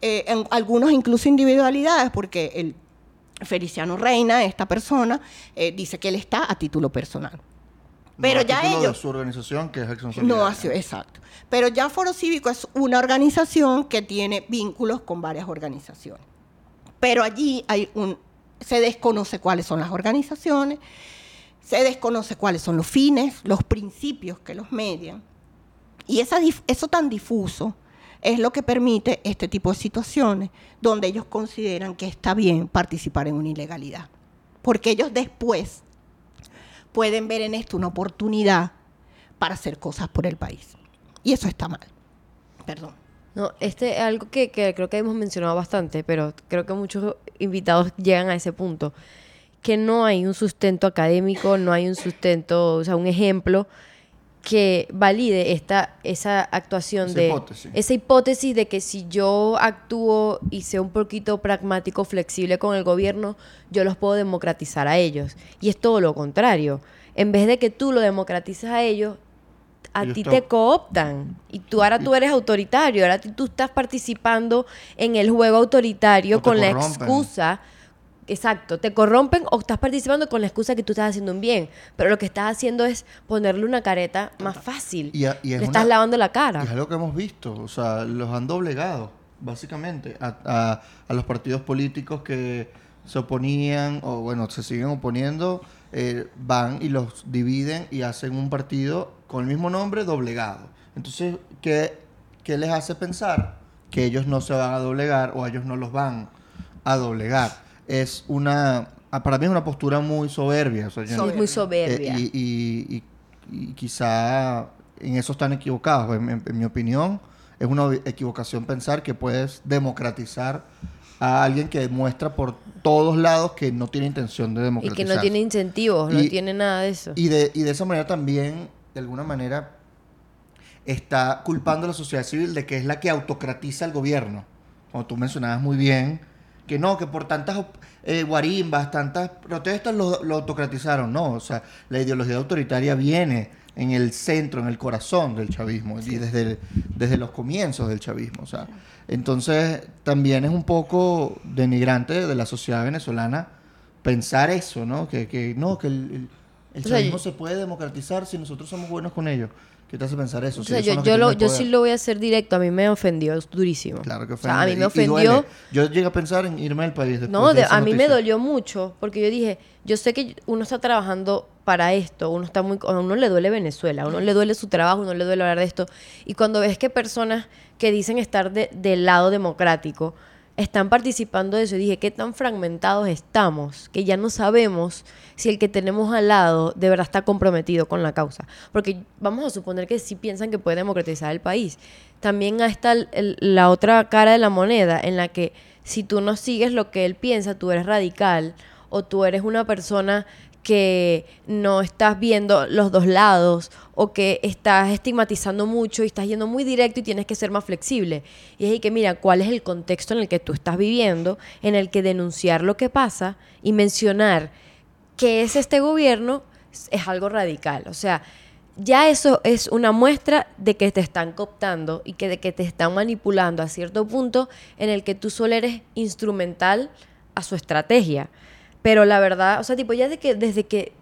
[SPEAKER 3] eh, en- algunos incluso individualidades, porque el Feliciano Reina, esta persona, eh, dice que él está a título personal. Pero
[SPEAKER 2] No
[SPEAKER 3] ya ellos...
[SPEAKER 2] de su organización, que es Acción
[SPEAKER 3] No exacto. Pero ya Foro Cívico es una organización que tiene vínculos con varias organizaciones. Pero allí hay un, se desconoce cuáles son las organizaciones, se desconoce cuáles son los fines, los principios que los median. Y esa eso tan difuso es lo que permite este tipo de situaciones donde ellos consideran que está bien participar en una ilegalidad. Porque ellos después pueden ver en esto una oportunidad para hacer cosas por el país. Y eso está mal. Perdón.
[SPEAKER 1] No, este es algo que, que creo que hemos mencionado bastante, pero creo que muchos invitados llegan a ese punto, que no hay un sustento académico, no hay un sustento, o sea, un ejemplo que valide esta, esa actuación
[SPEAKER 2] Esa
[SPEAKER 1] de
[SPEAKER 2] hipótesis.
[SPEAKER 1] esa hipótesis de que si yo actúo y sea un poquito pragmático, flexible con el gobierno, yo los puedo democratizar a ellos. Y es todo lo contrario. En vez de que tú lo democratices a ellos, a ti te cooptan. Y tú ahora tú eres autoritario, ahora tú estás participando en el juego autoritario con la excusa Exacto, te corrompen o estás participando con la excusa que tú estás haciendo un bien, pero lo que estás haciendo es ponerle una careta más fácil.
[SPEAKER 2] Y a- y es
[SPEAKER 1] Le estás
[SPEAKER 2] una-
[SPEAKER 1] lavando la cara.
[SPEAKER 2] Y es algo que hemos visto, o sea, los han doblegado, básicamente, a, a- a los partidos políticos que se oponían, o bueno, se siguen oponiendo, eh, van y los dividen y hacen un partido con el mismo nombre doblegado. Entonces, ¿qué, qué les hace pensar que ellos no se van a doblegar o ellos no los van a doblegar? Es una, ah, para mí es una postura muy soberbia. o sea, yo
[SPEAKER 1] muy soberbia.
[SPEAKER 2] eh, y, y- y- y quizá en eso están equivocados. En, en- en mi opinión, es una equivocación pensar que puedes democratizar a alguien que demuestra por todos lados que no tiene intención de
[SPEAKER 1] y
[SPEAKER 2] democratizar.
[SPEAKER 1] que no tiene incentivos, no
[SPEAKER 2] Y-
[SPEAKER 1] tiene nada de eso.
[SPEAKER 2] Y de, y de esa manera también, de alguna manera, está culpando a la sociedad civil de que es la que autocratiza al gobierno. Como tú mencionabas muy bien, que no, que por tantas eh, guarimbas, tantas protestas lo, lo autocratizaron. No, o sea, la ideología autoritaria viene en el centro, en el corazón del chavismo, y desde, el- desde los comienzos del chavismo. O sea, entonces también es un poco denigrante de la sociedad venezolana pensar eso, ¿no? Que, que no, que el, el- el
[SPEAKER 1] O sea,
[SPEAKER 2] chavismo se puede democratizar si nosotros somos buenos con ellos. ¿Qué te hace pensar eso?
[SPEAKER 1] O sea, yo, yo, lo- yo sí lo voy a hacer directo, a mí me ofendió durísimo.
[SPEAKER 2] Claro que
[SPEAKER 1] O sea, a mí
[SPEAKER 2] ofende.
[SPEAKER 1] me ofendió.
[SPEAKER 2] Yo llegué a pensar en irme del país después
[SPEAKER 1] No,
[SPEAKER 2] de
[SPEAKER 1] de- a mí me dolió mucho porque yo dije, yo sé que uno está trabajando para esto, uno está muy, a uno le duele Venezuela, a uno le duele su trabajo, a uno le duele hablar de esto. Y cuando ves que personas que dicen estar de- del lado democrático están participando de eso, y dije, qué tan fragmentados estamos, que ya no sabemos si el que tenemos al lado de verdad está comprometido con la causa. Porque vamos a suponer que sí piensan que puede democratizar el país. También está el- la otra cara de la moneda en la que si tú no sigues lo que él piensa, tú eres radical o tú eres una persona que no estás viendo los dos lados o que estás estigmatizando mucho y estás yendo muy directo y tienes que ser más flexible. Y es ahí que mira cuál es el contexto en el que tú estás viviendo, en el que denunciar lo que pasa y mencionar qué es este gobierno es- es algo radical. O sea, ya eso es una muestra de que te están cooptando y que de que te están manipulando a cierto punto en el que tú solo eres instrumental a su estrategia. Pero la verdad, o sea, tipo, ya de que desde que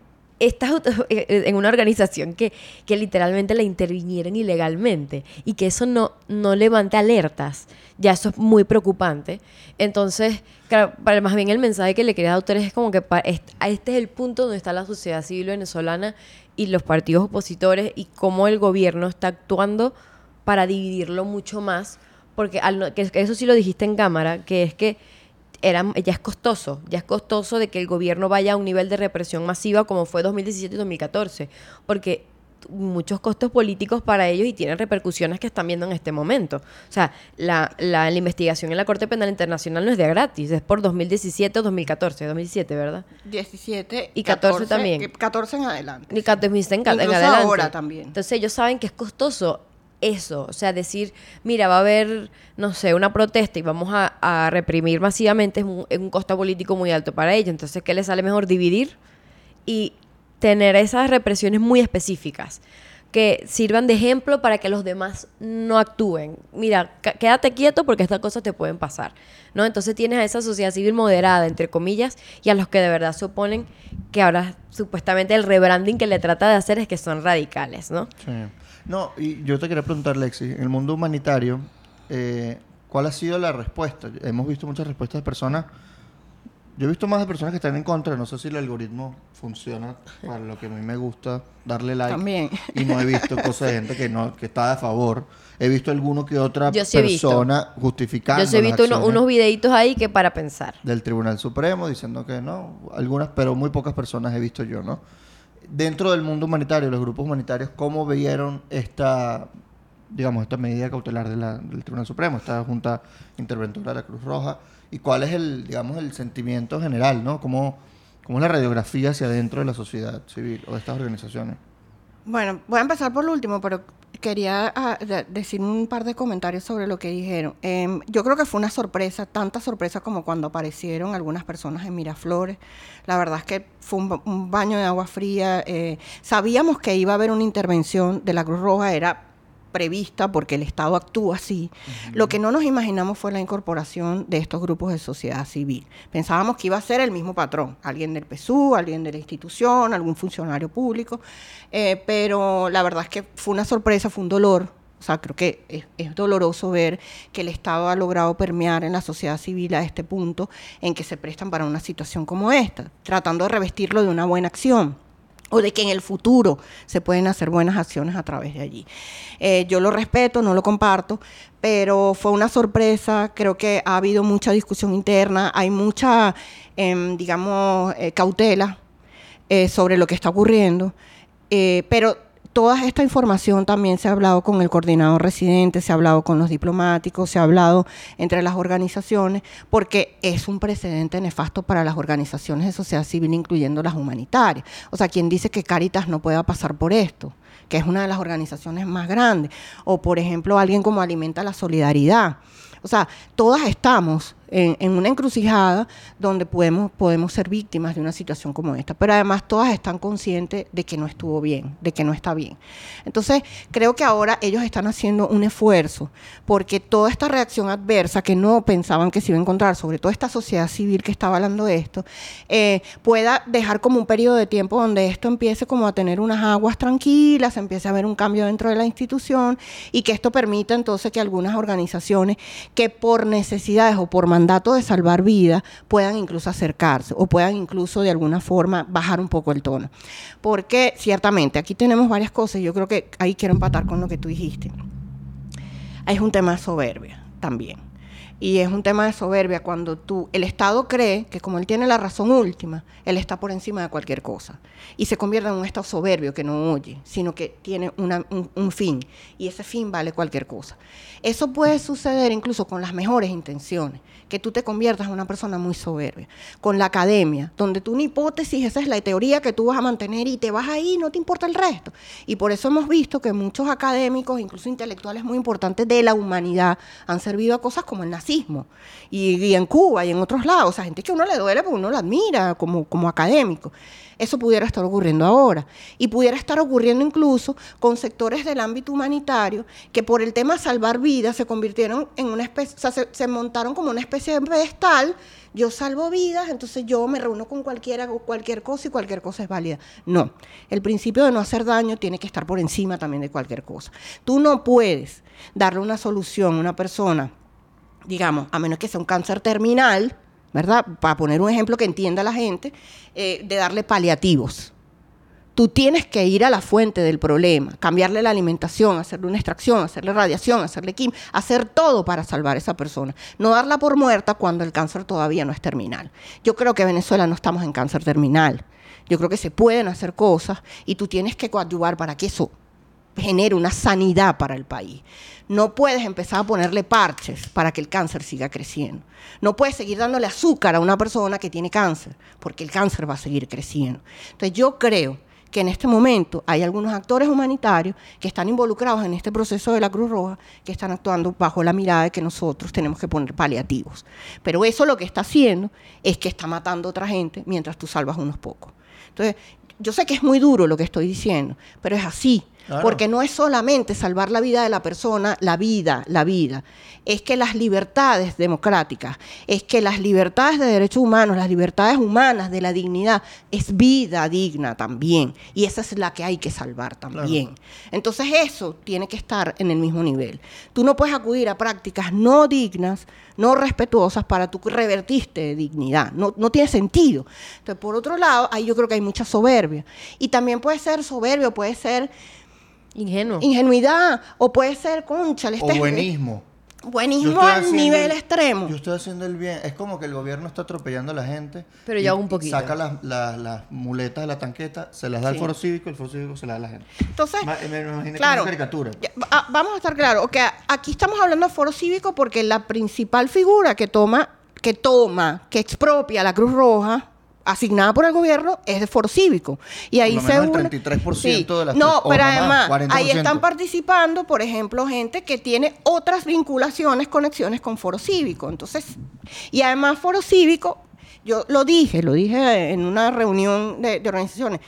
[SPEAKER 1] estás [laughs] en una organización que, que literalmente la intervinieron ilegalmente y que eso no, no levante alertas, ya eso es muy preocupante. Entonces, claro, para más bien el mensaje que le quería dar a ustedes es como que pa- est- a este es el punto donde está la sociedad civil venezolana y los partidos opositores y cómo el gobierno está actuando para dividirlo mucho más, porque eso sí lo dijiste en cámara, que es que era, ya es costoso, ya es costoso de que el gobierno vaya a un nivel de represión masiva como fue 2017 y 2014, porque muchos costos políticos para ellos y tienen repercusiones que están viendo en este momento. O sea, la, la, la investigación en la Corte Penal Internacional no es de gratis, es por 2017 o 2014, 2017, ¿verdad?
[SPEAKER 3] 17
[SPEAKER 1] Y 14 también.
[SPEAKER 3] que 14 en adelante.
[SPEAKER 1] Ni 14 en, en adelante.
[SPEAKER 3] ahora también.
[SPEAKER 1] Entonces ellos saben que es costoso eso, o sea, decir, mira, va a haber, no sé, una protesta y vamos a, reprimir masivamente es un, es un costo político muy alto para ellos. Entonces, ¿qué les sale mejor? Dividir y tener esas represiones muy específicas que sirvan de ejemplo para que los demás no actúen. Mira, quédate quieto porque estas cosas te pueden pasar, ¿no? Entonces tienes a esa sociedad civil moderada, entre comillas, y a los que de verdad se oponen, que ahora supuestamente el rebranding que le trata de hacer es que son radicales, ¿no?
[SPEAKER 2] Sí. No, y yo te quería preguntar, Lexi, en el mundo humanitario, eh, ¿cuál ha sido la respuesta? Hemos visto muchas respuestas de personas. Yo he visto más de personas que están en contra. No sé si el algoritmo funciona para lo que a mí me gusta darle like.
[SPEAKER 3] También.
[SPEAKER 2] Y no he visto cosas de gente que no que está a favor. He visto alguno que otra
[SPEAKER 1] Yo sí he visto.
[SPEAKER 2] persona justificando.
[SPEAKER 1] Yo sí he visto uno- unos videitos ahí que para pensar.
[SPEAKER 2] del Tribunal Supremo diciendo que no, algunas, pero muy pocas personas he visto yo, ¿no? Dentro del mundo humanitario, los grupos humanitarios, ¿cómo vieron esta, digamos, esta medida cautelar de la- del Tribunal Supremo, esta Junta Interventora de la Cruz Roja? ¿Y cuál es el, digamos, el sentimiento general, ¿no? ¿Cómo, cómo es la radiografía hacia adentro de la sociedad civil o de estas organizaciones?
[SPEAKER 3] Bueno, voy a empezar por lo último, pero quería ah, de- decir un par de comentarios sobre lo que dijeron. Em, yo creo que fue una sorpresa, tanta sorpresa como cuando aparecieron algunas personas en Miraflores. La verdad es que fue un baño de agua fría. eh, sabíamos que iba a haber una intervención de la Cruz Roja, era prevista porque el Estado actúa así. Lo que no nos imaginamos fue la incorporación de estos grupos de sociedad civil. Pensábamos que iba a ser el mismo patrón, alguien del PSU, alguien de la institución, algún funcionario público, eh, pero la verdad es que fue una sorpresa, fue un dolor. O sea, creo que es, es doloroso ver que el Estado ha logrado permear en la sociedad civil a este punto en que se prestan para una situación como esta, tratando de revestirlo de una buena acción o de que en el futuro se pueden hacer buenas acciones a través de allí. Eh, yo lo respeto, no lo comparto, pero fue una sorpresa, creo que ha habido mucha discusión interna, hay mucha, em, digamos, eh, cautela eh, sobre lo que está ocurriendo, pero toda esta información también se ha hablado con el coordinador residente, se ha hablado con los diplomáticos, se ha hablado entre las organizaciones, porque es un precedente nefasto para las organizaciones de sociedad civil, incluyendo las humanitarias. O sea, quien dice que Caritas no pueda pasar por esto, que es una de las organizaciones más grandes, o por ejemplo alguien como Alimenta la Solidaridad. O sea, todas estamos en, una encrucijada donde podemos, podemos ser víctimas de una situación como esta, pero además todas están conscientes de que no estuvo bien, de que no está bien. Entonces, creo que ahora ellos están haciendo un esfuerzo porque toda esta reacción adversa que no pensaban que se iba a encontrar, sobre todo esta sociedad civil que está hablando de esto, eh, pueda dejar como un periodo de tiempo donde esto empiece como a tener unas aguas tranquilas, empiece a haber un cambio dentro de la institución y que esto permita entonces que algunas organizaciones que por necesidades o por mandato de salvar vidas puedan incluso acercarse o puedan incluso de alguna forma bajar un poco el tono. Porque ciertamente aquí tenemos varias cosas, yo creo que ahí quiero empatar con lo que tú dijiste. Es un tema de soberbia también. Y es un tema de soberbia cuando tú, el Estado cree que como él tiene la razón última, él está por encima de cualquier cosa. Y se convierte en un Estado soberbio que no oye, sino que tiene un, un fin. Y ese fin vale cualquier cosa. Eso puede suceder incluso con las mejores intenciones, que tú te conviertas en una persona muy soberbia. Con la academia, donde tú una hipótesis, esa es la teoría que tú vas a mantener y te vas ahí, no te importa el resto. Y por eso hemos visto que muchos académicos, incluso intelectuales muy importantes de la humanidad, han servido a cosas como el nazismo. Y, y en Cuba y en otros lados. O sea, gente que a uno le duele porque uno la admira como, como académico. Eso pudiera estar ocurriendo ahora. Y pudiera estar ocurriendo incluso con sectores del ámbito humanitario que por el tema salvar vidas se convirtieron en una especie, o sea, se, montaron como una especie de pedestal. Yo salvo vidas, entonces yo me reúno con cualquiera, cualquier cosa y cualquier cosa es válida. No, el principio de no hacer daño tiene que estar por encima también de cualquier cosa. Tú no puedes darle una solución a una persona, digamos, a menos que sea un cáncer terminal, ¿verdad? Para poner un ejemplo que entienda la gente, eh, de darle paliativos. Tú tienes que ir a la fuente del problema, cambiarle la alimentación, hacerle una extracción, hacerle radiación, hacerle quim, hacer todo para salvar a esa persona. No darla por muerta cuando el cáncer todavía no es terminal. Yo creo que en Venezuela no estamos en cáncer terminal. Yo creo que se pueden hacer cosas y tú tienes que coadyuvar para que eso genere una sanidad para el país. No puedes empezar a ponerle parches para que el cáncer siga creciendo. No puedes seguir dándole azúcar a una persona que tiene cáncer, porque el cáncer va a seguir creciendo. Entonces yo creo que en este momento hay algunos actores humanitarios que están involucrados en este proceso de la Cruz Roja, que están actuando bajo la mirada de que nosotros tenemos que poner paliativos. Pero eso lo que está haciendo es que está matando a otra gente mientras tú salvas unos pocos. Entonces, yo sé que es muy duro lo que estoy diciendo, pero es así.
[SPEAKER 2] Claro.
[SPEAKER 3] Porque no es solamente salvar la vida de la persona, la vida, la vida. Es que las libertades democráticas, es que las libertades de derechos humanos, las libertades humanas de la dignidad, es vida digna también. Y esa es la que hay que salvar también. Entonces eso tiene que estar en el mismo nivel. Tú no puedes acudir a prácticas no dignas, no respetuosas para tú revertirte de dignidad. No, no tiene sentido. Entonces, por otro lado, ahí yo creo que hay mucha soberbia. Y también puede ser soberbio, puede ser
[SPEAKER 1] Ingenuo.
[SPEAKER 3] ingenuidad o puede ser concha
[SPEAKER 2] O buenismo. Yo
[SPEAKER 3] buenismo
[SPEAKER 2] estoy
[SPEAKER 3] al
[SPEAKER 2] haciendo
[SPEAKER 3] nivel
[SPEAKER 2] el-
[SPEAKER 3] extremo
[SPEAKER 2] Yo estoy haciendo el bien. Es como que el gobierno está atropellando a la gente.
[SPEAKER 1] Pero
[SPEAKER 2] y-
[SPEAKER 1] ya un poquito.
[SPEAKER 2] Saca las, las- las muletas de la tanqueta, se las da al
[SPEAKER 3] Sí.
[SPEAKER 2] foro cívico, el foro cívico se las da a la gente.
[SPEAKER 3] entonces
[SPEAKER 2] Ma- me, imagino
[SPEAKER 3] claro
[SPEAKER 2] es una caricatura.
[SPEAKER 3] ya, vamos a estar claros okay, aquí estamos hablando de foro cívico porque la principal figura que toma que toma que expropia la Cruz Roja asignada por el gobierno es de foro cívico. Y ahí
[SPEAKER 2] Por lo
[SPEAKER 3] se
[SPEAKER 2] menos el
[SPEAKER 3] une-
[SPEAKER 2] 33% de las
[SPEAKER 3] No, pero
[SPEAKER 2] más,
[SPEAKER 3] además,
[SPEAKER 2] 40%.
[SPEAKER 3] ahí están participando, por ejemplo, gente que tiene otras vinculaciones, conexiones con foro cívico. Entonces, y además foro cívico, yo lo dije, lo dije en una reunión de, de organizaciones.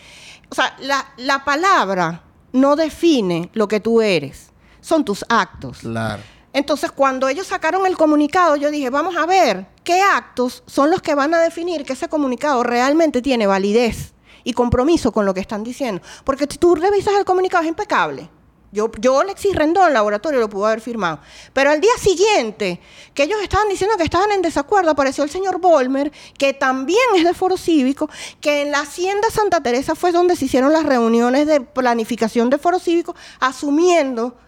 [SPEAKER 3] O sea, la, la palabra no define lo que tú eres, son tus actos.
[SPEAKER 2] Claro.
[SPEAKER 3] Entonces, cuando ellos sacaron el comunicado, yo dije, vamos a ver qué actos son los que van a definir que ese comunicado realmente tiene validez y compromiso con lo que están diciendo. Porque si tú revisas el comunicado, es impecable. Yo, yo Alexis Rendón, laboratorio, lo pudo haber firmado. Pero al día siguiente, que ellos estaban diciendo que estaban en desacuerdo, apareció el señor Bolmer, que también es de Foro Cívico, que en la Hacienda Santa Teresa fue donde se hicieron las reuniones de planificación de Foro Cívico, asumiendo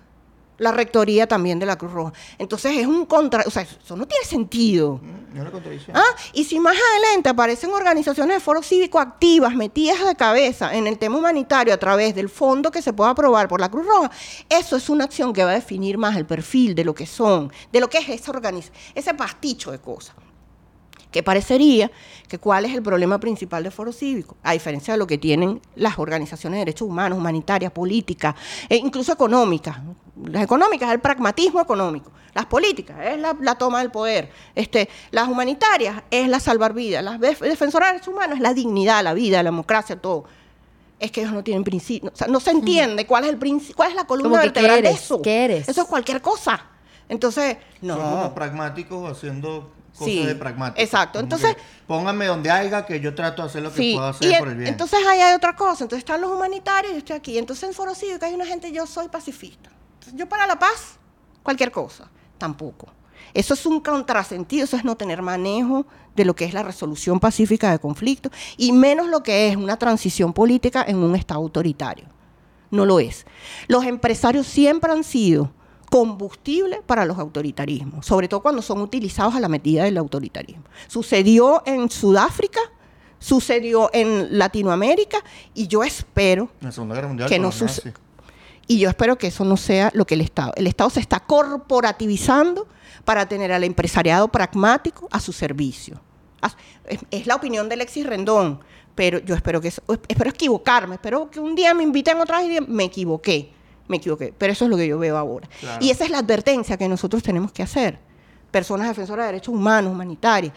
[SPEAKER 3] la rectoría también de la Cruz Roja. Entonces es un contra, o sea, eso no tiene sentido.
[SPEAKER 2] Mm, es una contradicción.
[SPEAKER 3] ¿Ah? Y si más adelante aparecen organizaciones de foro cívico activas, metidas de cabeza en el tema humanitario a través del fondo que se pueda aprobar por la Cruz Roja, eso es una acción que va a definir más el perfil de lo que son, de lo que es esa organización, ese pasticho de cosas. Que parecería que cuál es el problema principal de foro cívico, a diferencia de lo que tienen las organizaciones de derechos humanos, humanitarias, políticas, e incluso económicas. Las económicas es el pragmatismo económico, las políticas es la, la toma del poder, este, las humanitarias es la salvar vidas, las def- defensoras de derechos humanos es la dignidad, la vida, la democracia, todo. Es que ellos no tienen principio, o sea, no se entiende cuál es el cuál es la columna
[SPEAKER 1] Como que, ¿qué
[SPEAKER 3] vertebral de eso.
[SPEAKER 1] ¿Qué eres?
[SPEAKER 3] Eso es cualquier cosa. Entonces, no.
[SPEAKER 2] Son como pragmáticos haciendo cosas
[SPEAKER 3] Sí,
[SPEAKER 2] de
[SPEAKER 3] exacto. Entonces-
[SPEAKER 2] pónganme donde haya que yo trato de hacer lo que
[SPEAKER 3] Sí,
[SPEAKER 2] puedo hacer por el bien.
[SPEAKER 3] entonces ahí hay otra cosa. Entonces están los humanitarios y yo estoy aquí. Entonces en Foro Cívico hay una gente, yo soy pacifista. Entonces, yo para la paz, cualquier cosa. Tampoco. Eso es un contrasentido, eso es no tener manejo de lo que es la resolución pacífica de conflictos y menos lo que es una transición política en un Estado autoritario. No lo es. Los empresarios siempre han sido combustible para los autoritarismos, sobre todo cuando son utilizados a la medida del autoritarismo. Sucedió en Sudáfrica, sucedió en Latinoamérica y yo espero
[SPEAKER 2] En la Segunda Guerra Mundial.
[SPEAKER 3] que no
[SPEAKER 2] los
[SPEAKER 3] suce-
[SPEAKER 2] nazis.
[SPEAKER 3] y yo espero que eso no sea lo que el Estado. El Estado se está corporativizando para tener al empresariado pragmático a su servicio. Es, la opinión de Alexis Rendón, pero yo espero que eso- espero equivocarme, espero que un día me inviten otra vez y me equivoqué, me equivoqué. Pero eso es lo que yo veo ahora.
[SPEAKER 2] Claro.
[SPEAKER 3] Y esa es la advertencia que nosotros tenemos que hacer. Personas defensoras de derechos humanos, humanitarias.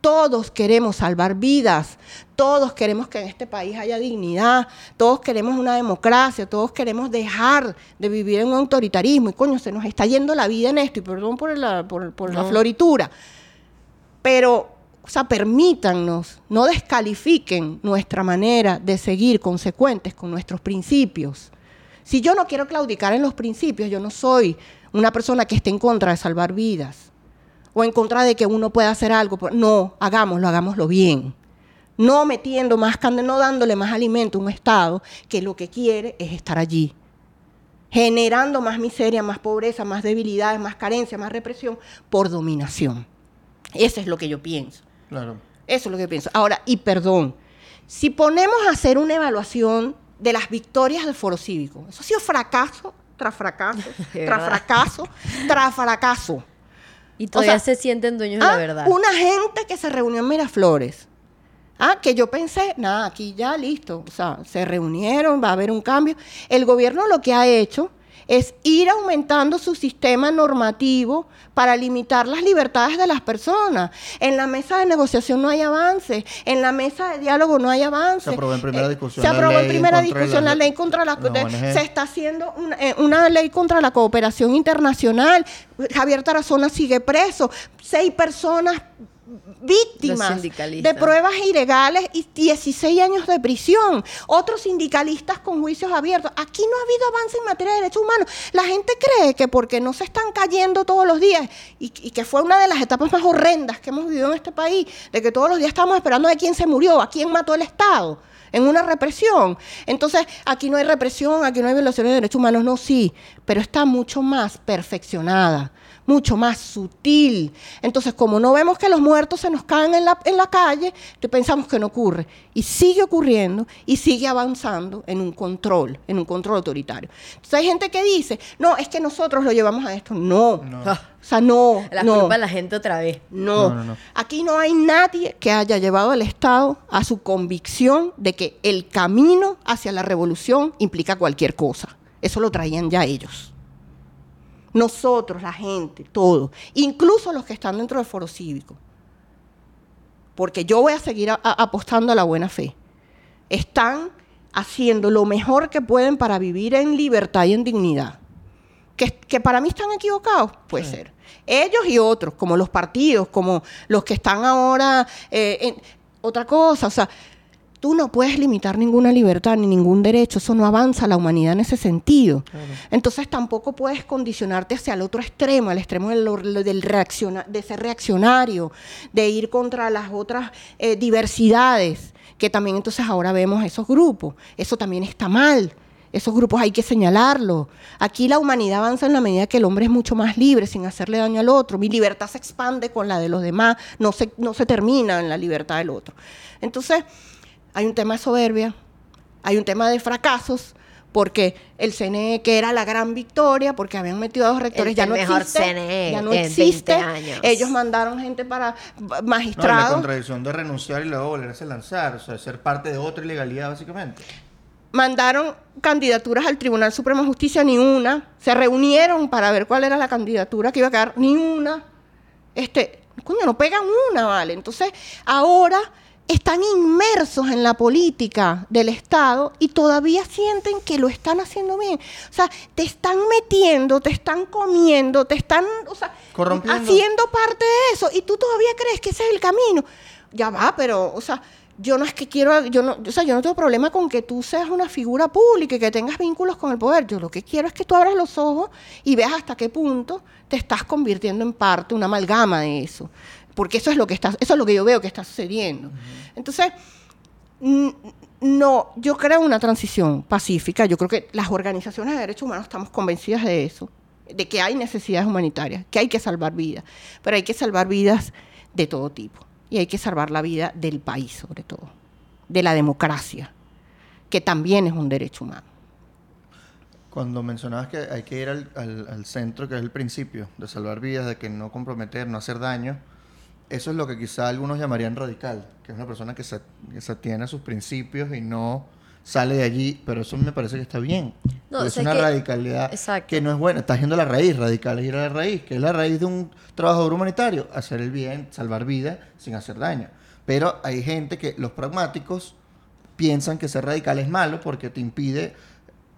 [SPEAKER 3] Todos queremos salvar vidas, todos queremos que en este país haya dignidad, todos queremos una democracia, todos queremos dejar de vivir en un autoritarismo. Y coño, se nos está yendo la vida en esto, y perdón por la, por, por la floritura. Pero, o sea, permítannos, no descalifiquen nuestra manera de seguir consecuentes con nuestros principios. Si yo no quiero claudicar en los principios, yo no soy una persona que esté en contra de salvar vidas o en contra de que uno pueda hacer algo. No, hagámoslo, hagámoslo bien. No metiendo más no dándole más alimento a un Estado que lo que quiere es estar allí, generando más miseria, más pobreza, más debilidades, más carencia, más represión por dominación. Eso es lo que yo pienso.
[SPEAKER 2] Claro.
[SPEAKER 3] Eso es lo que pienso. Ahora, y perdón, si ponemos a hacer una evaluación de las victorias del foro cívico, eso ha sido fracaso tras fracaso, [laughs] tras fracaso, tras fracaso.
[SPEAKER 1] Y todavía
[SPEAKER 3] sea,
[SPEAKER 1] se sienten dueños de la
[SPEAKER 3] Ah,
[SPEAKER 1] verdad.
[SPEAKER 3] Una gente que se reunió en Miraflores. Ah, que yo pensé, nada, aquí ya listo. O sea, se reunieron, va a haber un cambio. El gobierno lo que ha hecho es ir aumentando su sistema normativo para limitar las libertades de las personas. En la mesa de negociación no hay avance, en la mesa de diálogo no hay avance.
[SPEAKER 2] Se aprobó en primera
[SPEAKER 3] Eh,
[SPEAKER 2] discusión
[SPEAKER 3] Se
[SPEAKER 2] la
[SPEAKER 3] aprobó en
[SPEAKER 2] ley
[SPEAKER 3] primera
[SPEAKER 2] contra
[SPEAKER 3] discusión
[SPEAKER 2] la-
[SPEAKER 3] ley contra la... se está haciendo una, eh, una ley contra la cooperación internacional. Javier Tarazona sigue preso. Seis personas víctimas de pruebas ilegales y 16 años de prisión. Otros sindicalistas con juicios abiertos. Aquí no ha habido avance en materia de derechos humanos. La gente cree que porque no se están cayendo todos los días y, y que fue una de las etapas más horrendas que hemos vivido en este país, de que todos los días estamos esperando a quién se murió, a quién mató el Estado en una represión. Entonces, aquí no hay represión, aquí no hay violaciones de derechos humanos, no, sí, pero está mucho más perfeccionada, mucho más sutil. Entonces, como no vemos que los muertos se nos caen en la, en la calle, pensamos que no ocurre. Y sigue ocurriendo y sigue avanzando en un control, en un control autoritario. Entonces hay gente que dice, no, es que nosotros lo llevamos a esto. No.
[SPEAKER 1] Ah, [laughs]
[SPEAKER 3] O sea, no.
[SPEAKER 1] la
[SPEAKER 3] no.
[SPEAKER 1] culpa de la gente otra vez.
[SPEAKER 3] No.
[SPEAKER 2] No, no, no.
[SPEAKER 3] Aquí no hay nadie que haya llevado al Estado a su convicción de que el camino hacia la revolución implica cualquier cosa. Eso lo traían ya ellos. Nosotros, la gente, todo. Incluso los que están dentro del foro cívico. Porque yo voy a seguir a- a- apostando a la buena fe. Están haciendo lo mejor que pueden para vivir en libertad y en dignidad que, que para mí están equivocados, puede ser. Ellos y otros, como los partidos, como los que están ahora eh, en otra cosa. O sea, tú no puedes limitar ninguna libertad ni ningún derecho. Eso no avanza la humanidad en ese sentido. Entonces tampoco puedes condicionarte hacia el otro extremo, al extremo del, del reacciona- de ser reaccionario, de ir contra las otras eh, diversidades, que también entonces ahora vemos esos grupos. Eso también está mal. Esos grupos hay que señalarlos. Aquí la humanidad avanza en la medida que el hombre es mucho más libre, sin hacerle daño al otro. Mi libertad se expande con la de los demás, no se, no se termina en la libertad del otro. Entonces, hay un tema de soberbia, hay un tema de fracasos, porque el CNE, que era la gran victoria, porque habían metido a dos rectores,
[SPEAKER 1] El-
[SPEAKER 3] ya
[SPEAKER 1] el
[SPEAKER 3] no
[SPEAKER 1] mejor
[SPEAKER 3] existe.
[SPEAKER 1] CNE
[SPEAKER 3] ya no
[SPEAKER 1] en 20
[SPEAKER 3] existe.
[SPEAKER 1] años.
[SPEAKER 3] Ellos mandaron gente para
[SPEAKER 2] No, y la
[SPEAKER 3] magistrados.
[SPEAKER 2] contradicción de renunciar y luego volverse a lanzar, o sea, de ser parte de otra ilegalidad, básicamente.
[SPEAKER 3] mandaron candidaturas al Tribunal Supremo de Justicia, ni una. Se reunieron para ver cuál era la candidatura que iba a quedar, ni una. Este, coño, no pegan una, ¿vale? Entonces, ahora están inmersos en la política del Estado y todavía sienten que lo están haciendo bien. O sea, te están metiendo, te están comiendo, te están, o sea, haciendo parte de eso y tú todavía crees que ese es el camino. Ya va, pero, o sea, yo no es que quiero, yo no, o sea, yo no tengo problema con que tú seas una figura pública y que tengas vínculos con el poder. Yo lo que quiero es que tú abras los ojos y veas hasta qué punto te estás convirtiendo en parte, una amalgama de eso. Porque eso es lo que está, eso es lo que yo veo que está sucediendo. Entonces, no, yo creo una transición pacífica. Yo creo que las organizaciones de derechos humanos estamos convencidas de eso, de que hay necesidades humanitarias, que hay que salvar vidas, pero hay que salvar vidas de todo tipo. Y hay que salvar la vida del país, sobre todo, de la democracia, que también es un derecho humano.
[SPEAKER 2] Cuando mencionabas que hay que ir al centro, que es el principio, de salvar vidas, de que no comprometer, no hacer daño, eso es lo que quizá algunos llamarían radical, que es una persona que se, que se atiene a sus principios y no sale de allí, pero eso me parece que está bien.
[SPEAKER 1] No,
[SPEAKER 2] es una
[SPEAKER 1] que-
[SPEAKER 2] radicalidad
[SPEAKER 1] Exacto.
[SPEAKER 2] que no es buena. Estás yendo a la raíz, radical es ir a la raíz, que es la raíz de un trabajador humanitario, hacer el bien, salvar vidas sin hacer daño. Pero hay gente que, los pragmáticos, piensan que ser radical es malo porque te impide,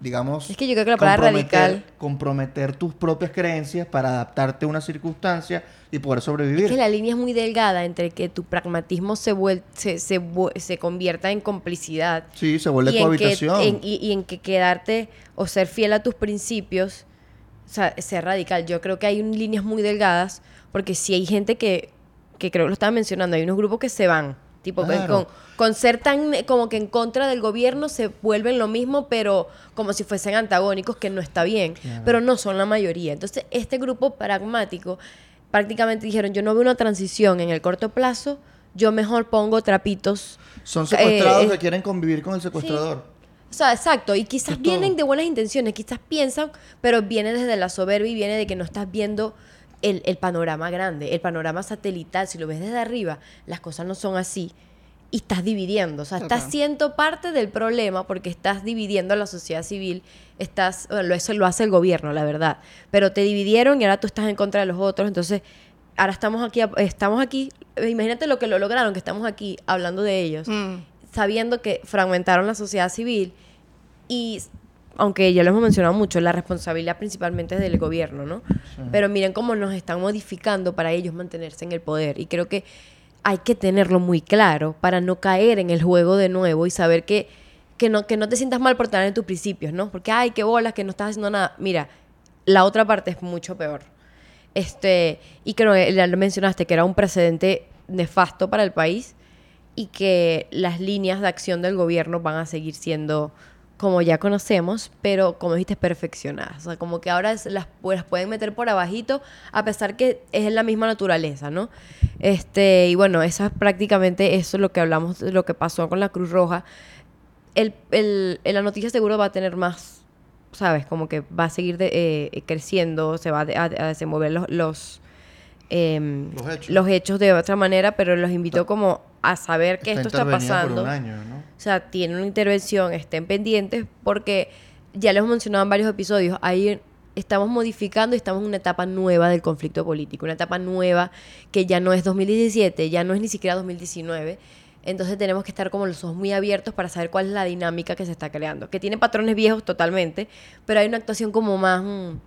[SPEAKER 2] digamos,
[SPEAKER 1] Es que yo creo que la palabra
[SPEAKER 2] comprometer-
[SPEAKER 1] radical-
[SPEAKER 2] comprometer tus propias creencias para adaptarte a una circunstancia y poder sobrevivir.
[SPEAKER 1] Es que la línea es muy delgada entre que tu pragmatismo se, vuel- se, se, se convierta en complicidad
[SPEAKER 2] Sí, se vuelve
[SPEAKER 1] y, en que,
[SPEAKER 2] cohabitación.
[SPEAKER 1] en- y, y en que quedarte o ser fiel a tus principios, o sea, ser radical. Yo creo que hay un- líneas muy delgadas, porque si hay gente que, que creo que lo estaba mencionando, hay unos grupos que se van, tipo
[SPEAKER 2] Claro.
[SPEAKER 1] con, con ser tan como que en contra del gobierno se vuelven lo mismo, pero como si fuesen antagónicos, que no está bien,
[SPEAKER 2] Claro.
[SPEAKER 1] pero no son la mayoría. Entonces, este grupo pragmático prácticamente dijeron, yo no veo una transición en el corto plazo, yo mejor pongo trapitos
[SPEAKER 2] Son secuestrados
[SPEAKER 1] eh,
[SPEAKER 2] que quieren convivir con el secuestrador.
[SPEAKER 1] o sea, exacto, y quizás vienen de buenas intenciones, quizás piensan, pero viene desde la soberbia y viene de que no estás viendo el, el panorama grande, el panorama satelital. Si lo ves desde arriba, las cosas no son así. Y estás dividiendo, o sea, estás
[SPEAKER 3] Total.
[SPEAKER 1] siendo parte del problema porque estás dividiendo a la sociedad civil, estás, bueno, eso lo hace el gobierno, la verdad, pero te dividieron y ahora tú estás en contra de los otros, entonces ahora estamos aquí, estamos aquí, imagínate lo que lo lograron, que estamos aquí hablando de ellos
[SPEAKER 3] Mm.
[SPEAKER 1] sabiendo que fragmentaron la sociedad civil y aunque ya lo hemos mencionado mucho, la responsabilidad principalmente es del gobierno, ¿no? Pero miren cómo nos están modificando para ellos mantenerse en el poder y creo que hay que tenerlo muy claro para no caer en el juego de nuevo y saber que, que, no, que no te sientas mal por tener tus principios, ¿no? Porque, ay, qué bolas, que no estás haciendo nada. Mira, la otra parte es mucho peor. Este, y creo que ya lo mencionaste, que era un precedente nefasto para el país y que las líneas de acción del gobierno van a seguir siendo como ya conocemos, pero como dijiste, perfeccionadas. O sea, como que ahora es- las, pues, las pueden meter por abajito, a pesar que es la misma naturaleza, ¿no? Este, y bueno, eso es prácticamente eso lo que hablamos, de lo que pasó con la Cruz Roja. El, el- la noticia seguro va a tener más, ¿sabes? Como que va a seguir de- eh, creciendo, se va a, a- desenvolver los... los em,
[SPEAKER 2] Los hechos.
[SPEAKER 1] los hechos de otra manera, pero los invitó como a saber que
[SPEAKER 2] Está
[SPEAKER 1] esto está
[SPEAKER 2] intervenida por
[SPEAKER 1] pasando.
[SPEAKER 2] un año, ¿no?
[SPEAKER 1] O sea, tienen una intervención, estén pendientes, porque ya les hemos mencionado en varios episodios, ahí estamos modificando y estamos en una etapa nueva del conflicto político, una etapa nueva que ya no es 2017, ya no es ni siquiera 2019. Entonces tenemos que estar como los ojos muy abiertos para saber cuál es la dinámica que se está creando, que tiene patrones viejos totalmente, pero hay una actuación como más, mm,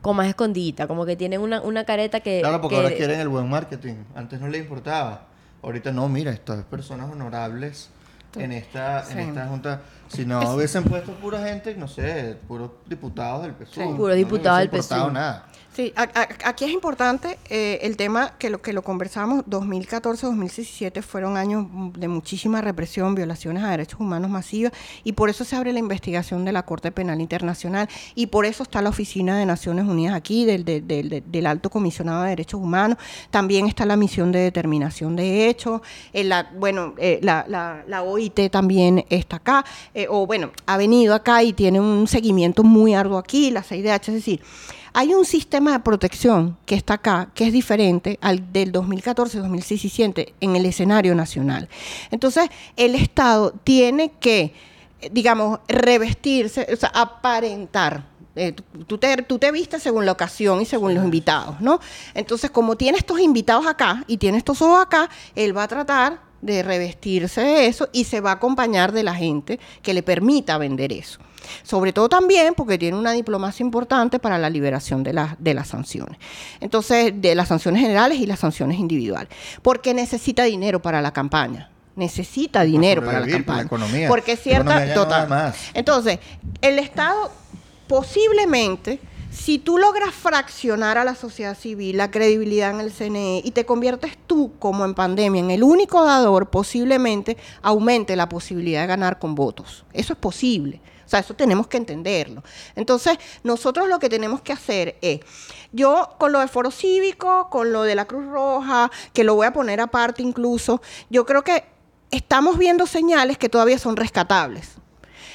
[SPEAKER 1] como más escondida, como que tienen una, una careta que...
[SPEAKER 2] Claro, porque
[SPEAKER 1] que-
[SPEAKER 2] ahora quieren el buen marketing. Antes no le importaba. Ahorita no, mira, estas personas honorables en esta,
[SPEAKER 3] Sí.
[SPEAKER 2] en esta junta. Si no hubiesen puesto pura gente, no sé, puros diputados del PSUV.
[SPEAKER 3] Sí.
[SPEAKER 2] no
[SPEAKER 1] Puros diputados
[SPEAKER 2] hubiese
[SPEAKER 1] del PSUV.
[SPEAKER 2] nada.
[SPEAKER 3] Sí, a- a- aquí es importante eh, el tema que lo que lo conversamos, 2014-2017 fueron años de muchísima represión, violaciones a derechos humanos masivas y por eso se abre la investigación de la Corte Penal Internacional y por eso está la Oficina de Naciones Unidas aquí, del, del- del- del- del Alto Comisionado de Derechos Humanos, también está la misión de determinación de hechos, eh, la, bueno, eh, la, la- la OIT también está acá, eh, o bueno, ha venido acá y tiene un seguimiento muy arduo aquí, la CIDH, es decir, hay un sistema de protección que está acá, que es diferente al del 2014-2017 en el escenario nacional. Entonces, el Estado tiene que, eh, digamos, revestirse, o sea, aparentar. Eh, tú- tú, te, tú te vistes según la ocasión y según los invitados, ¿no? Entonces, como tiene estos invitados acá y tiene estos ojos acá, él va a tratar de revestirse de eso y se va a acompañar de la gente que le permita vender eso. Sobre todo también porque tiene una diplomacia importante para la liberación de, las de las sanciones. Entonces, de las sanciones generales y las sanciones individuales. Porque necesita dinero para la campaña. Necesita dinero para la
[SPEAKER 2] por la
[SPEAKER 3] campaña.
[SPEAKER 2] economía.
[SPEAKER 3] Porque cierta.
[SPEAKER 2] no
[SPEAKER 3] Total.
[SPEAKER 2] más.
[SPEAKER 3] Entonces, el Estado posiblemente, si tú logras fraccionar a la sociedad civil, la credibilidad en el CNE y te conviertes tú, como en pandemia, en el único dador, posiblemente aumente la posibilidad de ganar con votos. Eso es posible. O sea, eso tenemos que entenderlo. Entonces, nosotros lo que tenemos que hacer es, yo con lo de Foro Cívico, con lo de la Cruz Roja, que lo voy a poner aparte incluso, yo creo que estamos viendo señales que todavía son rescatables.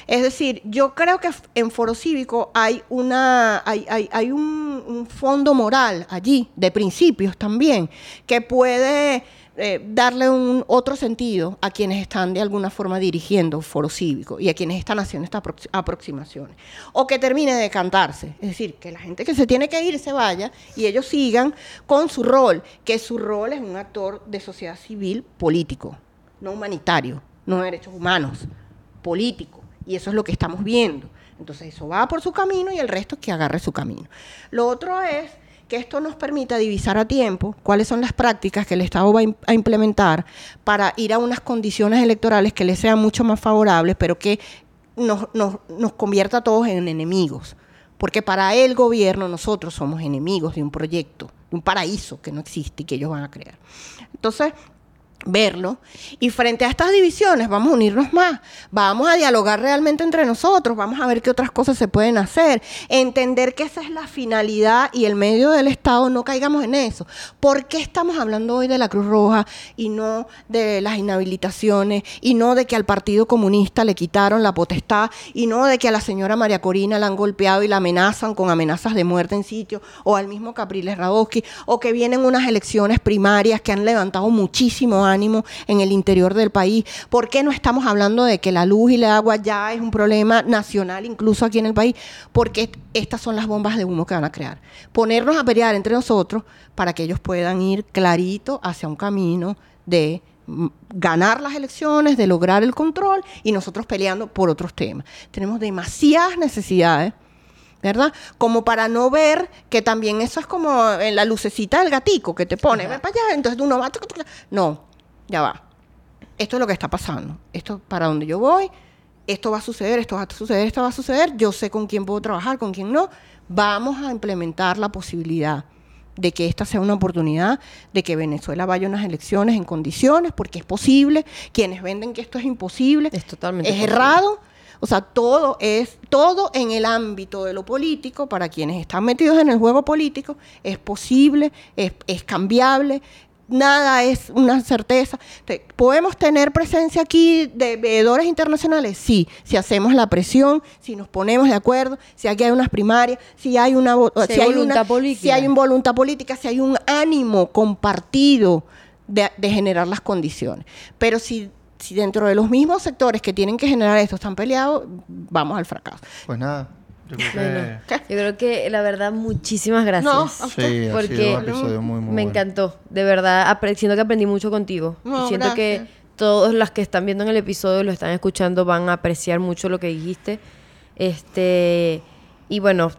[SPEAKER 3] Es decir, yo creo que en Foro Cívico hay una hay, un, fondo moral allí, de principios también, que puede eh, darle un otro sentido a quienes están de alguna forma dirigiendo Foro Cívico y a quienes están haciendo estas aprox- aproximaciones. O que termine de cantarse. Es decir, que la gente que se tiene que ir se vaya y ellos sigan con su rol, que su rol es un actor de sociedad civil político, no humanitario, no de derechos humanos, político. Y eso es lo que estamos viendo. Entonces eso va por su camino y el resto que agarre su camino. Lo otro es que esto nos permita divisar a tiempo cuáles son las prácticas que el Estado va a im- a implementar para ir a unas condiciones electorales que le sean mucho más favorables, pero que nos, nos, nos convierta a todos en enemigos. Porque para el gobierno nosotros somos enemigos de un proyecto, de un paraíso que no existe y que ellos van a crear. Entonces, verlo. Y frente a estas divisiones vamos a unirnos más, vamos a dialogar realmente entre nosotros, vamos a ver qué otras cosas se pueden hacer, entender que esa es la finalidad y el medio del Estado, no caigamos en eso. ¿Por qué estamos hablando hoy de la Cruz Roja y no de las inhabilitaciones y no de que al Partido Comunista le quitaron la potestad. Y no de que a la señora María Corina la han golpeado y la amenazan con amenazas de muerte en sitio. O al mismo Capriles Radowski o que vienen unas elecciones primarias que han levantado muchísimo ánimo en el interior del país. ¿Por qué no estamos hablando de que la luz y el agua ya es un problema nacional incluso aquí en el país? Porque estas son las bombas de humo que van a crear. Ponernos a pelear entre nosotros para que ellos puedan ir clarito hacia un camino de mm, ganar las elecciones, de lograr el control y nosotros peleando por otros temas. Tenemos demasiadas necesidades ¿verdad? Como para no ver que también eso es como en la lucecita del gatico que te pone, ve para allá, entonces uno va, no, ya va. Esto es lo que está pasando. Esto es para donde yo voy, esto va a suceder, esto va a suceder, esto va a suceder, yo sé con quién puedo trabajar, con quién no. Vamos a implementar la posibilidad de que esta sea una oportunidad de que Venezuela vaya a unas elecciones en condiciones, porque es posible. Quienes venden que esto es imposible,
[SPEAKER 1] Es totalmente
[SPEAKER 3] es
[SPEAKER 1] posible.
[SPEAKER 3] errado, O sea, todo es, todo en el ámbito de lo político, para quienes están metidos en el juego político, es posible, es, es cambiable, nada es una certeza. ¿Podemos tener presencia aquí de veedores internacionales? Sí, si hacemos la presión, si nos ponemos de acuerdo, si aquí hay unas primarias, si hay una
[SPEAKER 1] Si
[SPEAKER 3] si
[SPEAKER 1] hay
[SPEAKER 3] hay
[SPEAKER 1] voluntad
[SPEAKER 3] una
[SPEAKER 1] política.
[SPEAKER 3] si hay una voluntad política, si hay un ánimo compartido de, de generar las condiciones. Pero si, si dentro de los mismos sectores que tienen que generar esto están peleados, vamos al fracaso.
[SPEAKER 2] Pues nada, yo creo que...
[SPEAKER 1] Bueno, yo creo que la verdad, muchísimas gracias.
[SPEAKER 3] No, a
[SPEAKER 2] Sí, ha
[SPEAKER 1] Porque
[SPEAKER 2] sido un episodio muy, muy
[SPEAKER 1] me
[SPEAKER 2] bueno.
[SPEAKER 1] encantó, de verdad, siento que aprendí mucho contigo.
[SPEAKER 3] No,
[SPEAKER 1] y siento que
[SPEAKER 3] gracias.
[SPEAKER 1] todos los que están viendo en el episodio y lo están escuchando van a apreciar mucho lo que dijiste. Este, y bueno,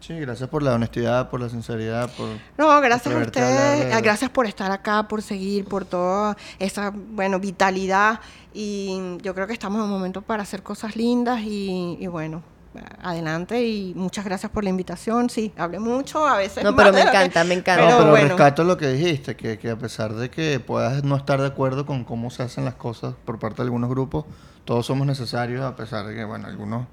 [SPEAKER 2] Sí, gracias por la honestidad, por la sinceridad, por...
[SPEAKER 3] No, gracias a
[SPEAKER 2] a
[SPEAKER 3] ustedes,
[SPEAKER 2] de-
[SPEAKER 3] ah, gracias por estar acá, por seguir, por toda esa, bueno, vitalidad y yo creo que estamos en un momento para hacer cosas lindas y, y bueno, adelante y muchas gracias por la invitación, sí, hablé mucho, a veces
[SPEAKER 1] No, pero me
[SPEAKER 3] que-
[SPEAKER 1] encanta, me encanta.
[SPEAKER 2] No, pero
[SPEAKER 3] bueno.
[SPEAKER 2] rescato lo que dijiste, que, que a pesar de que puedas no estar de acuerdo con cómo se hacen las cosas por parte de algunos grupos, todos somos necesarios, a pesar de que, bueno, algunos,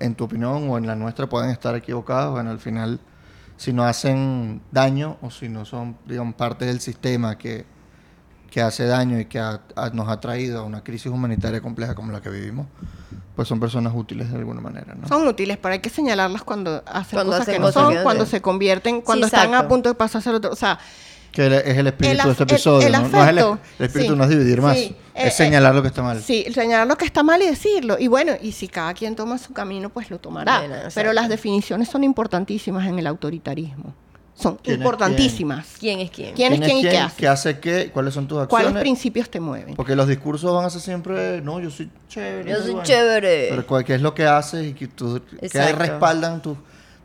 [SPEAKER 2] en tu opinión o en la nuestra, pueden estar equivocados. Bueno, al final, si no hacen daño o si no son, digamos, parte del sistema que, que hace daño y que ha- ha- nos ha traído a una crisis humanitaria compleja como la que vivimos, pues son personas útiles de alguna manera, ¿no?
[SPEAKER 3] Son útiles, pero hay que señalarlas cuando hacen
[SPEAKER 1] Cuando
[SPEAKER 3] cosas
[SPEAKER 1] hacen
[SPEAKER 3] que no son, cuando se convierten, cuando
[SPEAKER 1] Sí,
[SPEAKER 3] están a punto de pasarse al otro. O sea,
[SPEAKER 2] Que es el espíritu
[SPEAKER 3] El
[SPEAKER 2] de este
[SPEAKER 3] el-
[SPEAKER 2] episodio,
[SPEAKER 3] el
[SPEAKER 2] ¿no? No es el, espíritu
[SPEAKER 3] sí,
[SPEAKER 2] no es dividir más,
[SPEAKER 3] sí, eh,
[SPEAKER 2] es señalar lo que está mal.
[SPEAKER 3] Sí, señalar lo que está mal y decirlo. Y bueno, y si cada quien toma su camino, pues lo tomará. Pero las definiciones son importantísimas en el autoritarismo. Son
[SPEAKER 2] ¿Quién es
[SPEAKER 3] importantísimas.
[SPEAKER 1] ¿quién es quién?
[SPEAKER 3] ¿Quién es quién y qué hace?
[SPEAKER 2] ¿Qué hace qué? ¿Cuáles son tus
[SPEAKER 3] ¿Cuáles
[SPEAKER 2] acciones?
[SPEAKER 3] principios te mueven?
[SPEAKER 2] Porque los discursos van a ser siempre, no, yo soy chévere.
[SPEAKER 1] Yo soy
[SPEAKER 2] bueno".
[SPEAKER 1] chévere.
[SPEAKER 2] Pero cuál- ¿qué es lo que haces y que, tú, que respaldan tus,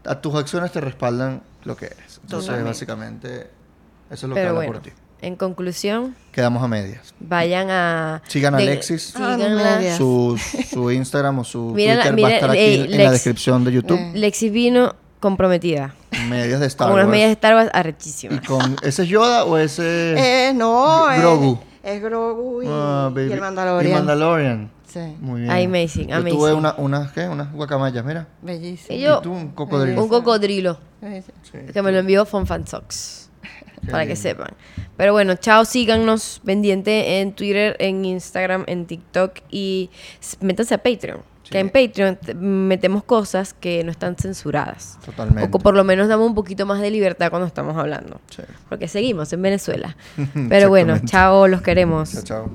[SPEAKER 2] a tus acciones te respaldan lo que eres. Entonces,
[SPEAKER 3] Totalmente.
[SPEAKER 2] básicamente, eso es lo que
[SPEAKER 1] Pero
[SPEAKER 2] habla
[SPEAKER 1] bueno,
[SPEAKER 2] por ti.
[SPEAKER 1] en conclusión,
[SPEAKER 2] Quedamos a medias.
[SPEAKER 1] vayan a...
[SPEAKER 2] Sigan a
[SPEAKER 1] de-
[SPEAKER 2] Alexis.
[SPEAKER 3] Ah, digas.
[SPEAKER 2] Su, su Instagram o su [laughs]
[SPEAKER 1] Mira la-
[SPEAKER 2] Twitter va
[SPEAKER 1] mira,
[SPEAKER 2] a estar aquí
[SPEAKER 1] eh,
[SPEAKER 2] en la descripción de YouTube.
[SPEAKER 3] Eh.
[SPEAKER 1] Lexis vino comprometida.
[SPEAKER 2] Medias de Star
[SPEAKER 1] con unas
[SPEAKER 2] Wars.
[SPEAKER 1] medias de Star Wars
[SPEAKER 2] ¿Y
[SPEAKER 1] arrechísimas.
[SPEAKER 2] con ese es Yoda o ese
[SPEAKER 3] Eh, no, es-
[SPEAKER 2] Grogu.
[SPEAKER 3] Es, Grogu y,
[SPEAKER 2] Ah,
[SPEAKER 3] y el Mandalorian.
[SPEAKER 2] Y Mandalorian.
[SPEAKER 3] Sí,
[SPEAKER 2] Muy bien.
[SPEAKER 1] Amazing,
[SPEAKER 2] Yo
[SPEAKER 1] amazing.
[SPEAKER 2] tuve una, unas, ¿qué? Unas guacamayas, mira.
[SPEAKER 3] bellísimo.
[SPEAKER 1] Y yo-
[SPEAKER 2] Y tú un cocodrilo.
[SPEAKER 1] Un cocodrilo. Que me lo envió Fonfansox.
[SPEAKER 2] Qué
[SPEAKER 1] Para que
[SPEAKER 2] lindo.
[SPEAKER 1] sepan. Pero bueno, chao, síganos pendiente en Twitter, en Instagram, en TikTok y s- métanse a Patreon.
[SPEAKER 2] Sí.
[SPEAKER 1] Que en Patreon te- metemos cosas que no están censuradas.
[SPEAKER 2] Totalmente.
[SPEAKER 1] O por lo menos damos un poquito más de libertad cuando estamos hablando.
[SPEAKER 2] Sí.
[SPEAKER 1] Porque seguimos en Venezuela. [laughs] Pero bueno, chao, los queremos.
[SPEAKER 2] Chao, chao.